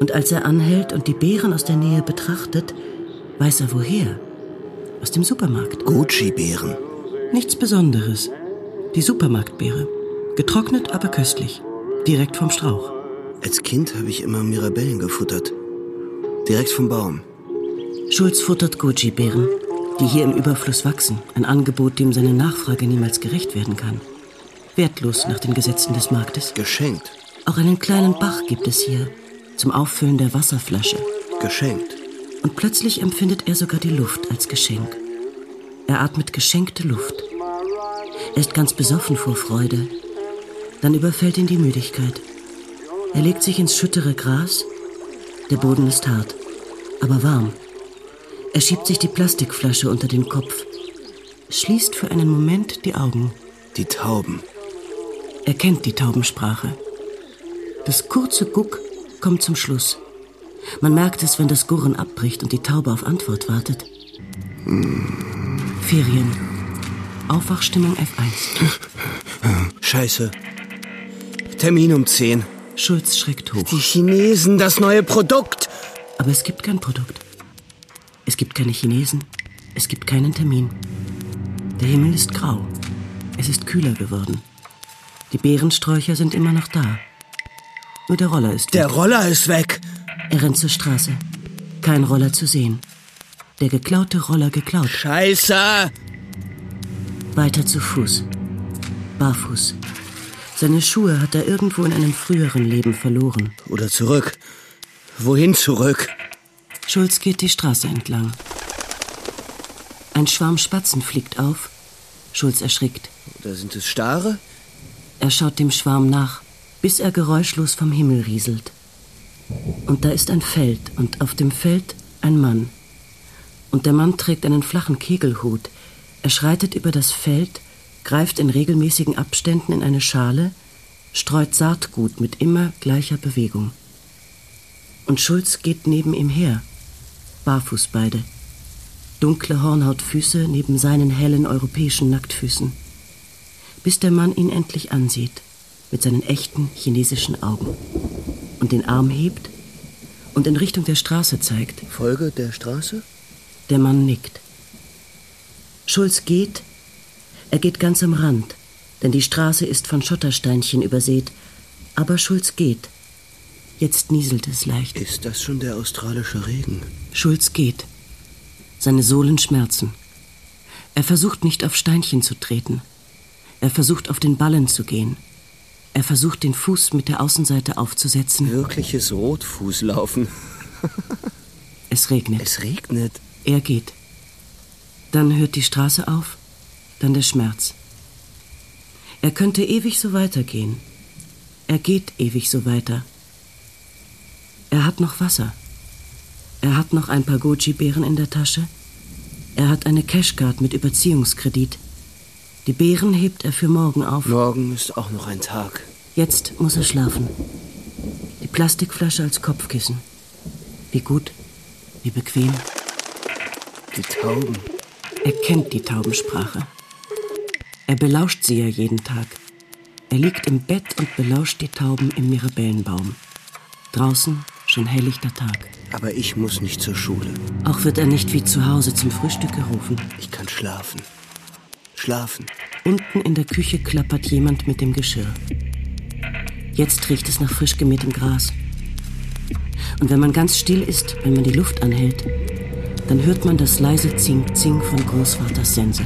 Und als er anhält und die Beeren aus der Nähe betrachtet, weiß er woher. Aus dem Supermarkt. Gucci-Beeren. Nichts Besonderes. Die Supermarktbeere. Getrocknet, aber köstlich. Direkt vom Strauch. Als Kind habe ich immer Mirabellen gefuttert. Direkt vom Baum. Schulz futtert Gucci-Beeren. Die hier im Überfluss wachsen, ein Angebot, dem seine Nachfrage niemals gerecht werden kann. Wertlos nach den Gesetzen des Marktes. Geschenkt. Auch einen kleinen Bach gibt es hier, zum Auffüllen der Wasserflasche. Geschenkt. Und plötzlich empfindet er sogar die Luft als Geschenk. Er atmet geschenkte Luft. Er ist ganz besoffen vor Freude. Dann überfällt ihn die Müdigkeit. Er legt sich ins schüttere Gras. Der Boden ist hart, aber warm. Er schiebt sich die Plastikflasche unter den Kopf, schließt für einen Moment die Augen. Die Tauben. Er kennt die Taubensprache. Das kurze Guck kommt zum Schluss. Man merkt es, wenn das Gurren abbricht und die Taube auf Antwort wartet. Ferien. Aufwachstimmung F1. Scheiße. Termin um 10. Schulz schreckt hoch. Die Chinesen, das neue Produkt. Aber es gibt kein Produkt. Es gibt keine Chinesen. Es gibt keinen Termin. Der Himmel ist grau. Es ist kühler geworden. Die Beerensträucher sind immer noch da. Nur der Roller ist weg. Der Roller ist weg. Er rennt zur Straße. Kein Roller zu sehen. Der geklaute Roller geklaut. Scheiße! Weiter zu Fuß. Barfuß. Seine Schuhe hat er irgendwo in einem früheren Leben verloren. Oder zurück. Wohin zurück? Schulz geht die Straße entlang. Ein Schwarm Spatzen fliegt auf. Schulz erschrickt. Oder sind es Stare? Er schaut dem Schwarm nach, bis er geräuschlos vom Himmel rieselt. Und da ist ein Feld und auf dem Feld ein Mann. Und der Mann trägt einen flachen Kegelhut. Er schreitet über das Feld, greift in regelmäßigen Abständen in eine Schale, streut Saatgut mit immer gleicher Bewegung. Und Schulz geht neben ihm her, barfuß beide. Dunkle Hornhautfüße neben seinen hellen europäischen Nacktfüßen. Bis der Mann ihn endlich ansieht, mit seinen echten chinesischen Augen. Und den Arm hebt und in Richtung der Straße zeigt. Folge der Straße? Der Mann nickt. Schulz geht. Er geht ganz am Rand, denn die Straße ist von Schottersteinchen übersät. Aber Schulz geht. Jetzt nieselt es leicht. Ist das schon der australische Regen? Schulz geht. Seine Sohlen schmerzen. Er versucht nicht auf Steinchen zu treten. Er versucht auf den Ballen zu gehen. Er versucht den Fuß mit der Außenseite aufzusetzen. Wirkliches Rotfußlaufen. Es regnet. Es regnet. Er geht. Dann hört die Straße auf, dann der Schmerz. Er könnte ewig so weitergehen. Er geht ewig so weiter. Er hat noch Wasser. Er hat noch ein paar Goji-Beeren in der Tasche. Er hat eine Cashcard mit Überziehungskredit. Die Beeren hebt er für morgen auf. Morgen ist auch noch ein Tag. Jetzt muss er schlafen. Die Plastikflasche als Kopfkissen. Wie gut, wie bequem. Die Tauben. Er kennt die Taubensprache. Er belauscht sie ja jeden Tag. Er liegt im Bett und belauscht die Tauben im Mirabellenbaum. Draußen schon helllichter Tag. Aber ich muss nicht zur Schule. Auch wird er nicht wie zu Hause zum Frühstück gerufen. Ich kann schlafen. Schlafen. Unten in der Küche klappert jemand mit dem Geschirr. Jetzt riecht es nach frisch gemähtem Gras. Und wenn man ganz still ist, wenn man die Luft anhält, dann hört man das leise Zing-Zing von Großvaters Sense.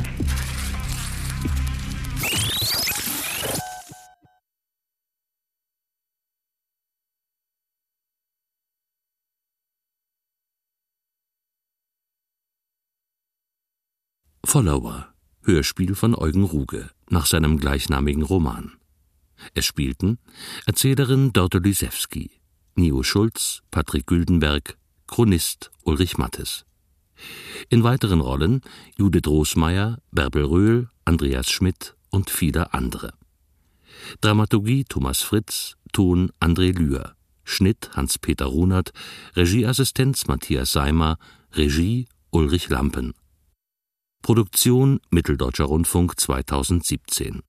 Follower, Hörspiel von Eugen Ruge, nach seinem gleichnamigen Roman. Es spielten Erzählerin Dörte Lysewski, Nio Schulz, Patrick Güldenberg, Chronist Ulrich Mattes. In weiteren Rollen Judith Rosmeier, Bärbel Röhl, Andreas Schmidt und viele andere. Dramaturgie Thomas Fritz, Ton André Lühr, Schnitt Hans-Peter Runert, Regieassistenz Matthias Seimer, Regie Ulrich Lampen. Produktion Mitteldeutscher Rundfunk 2017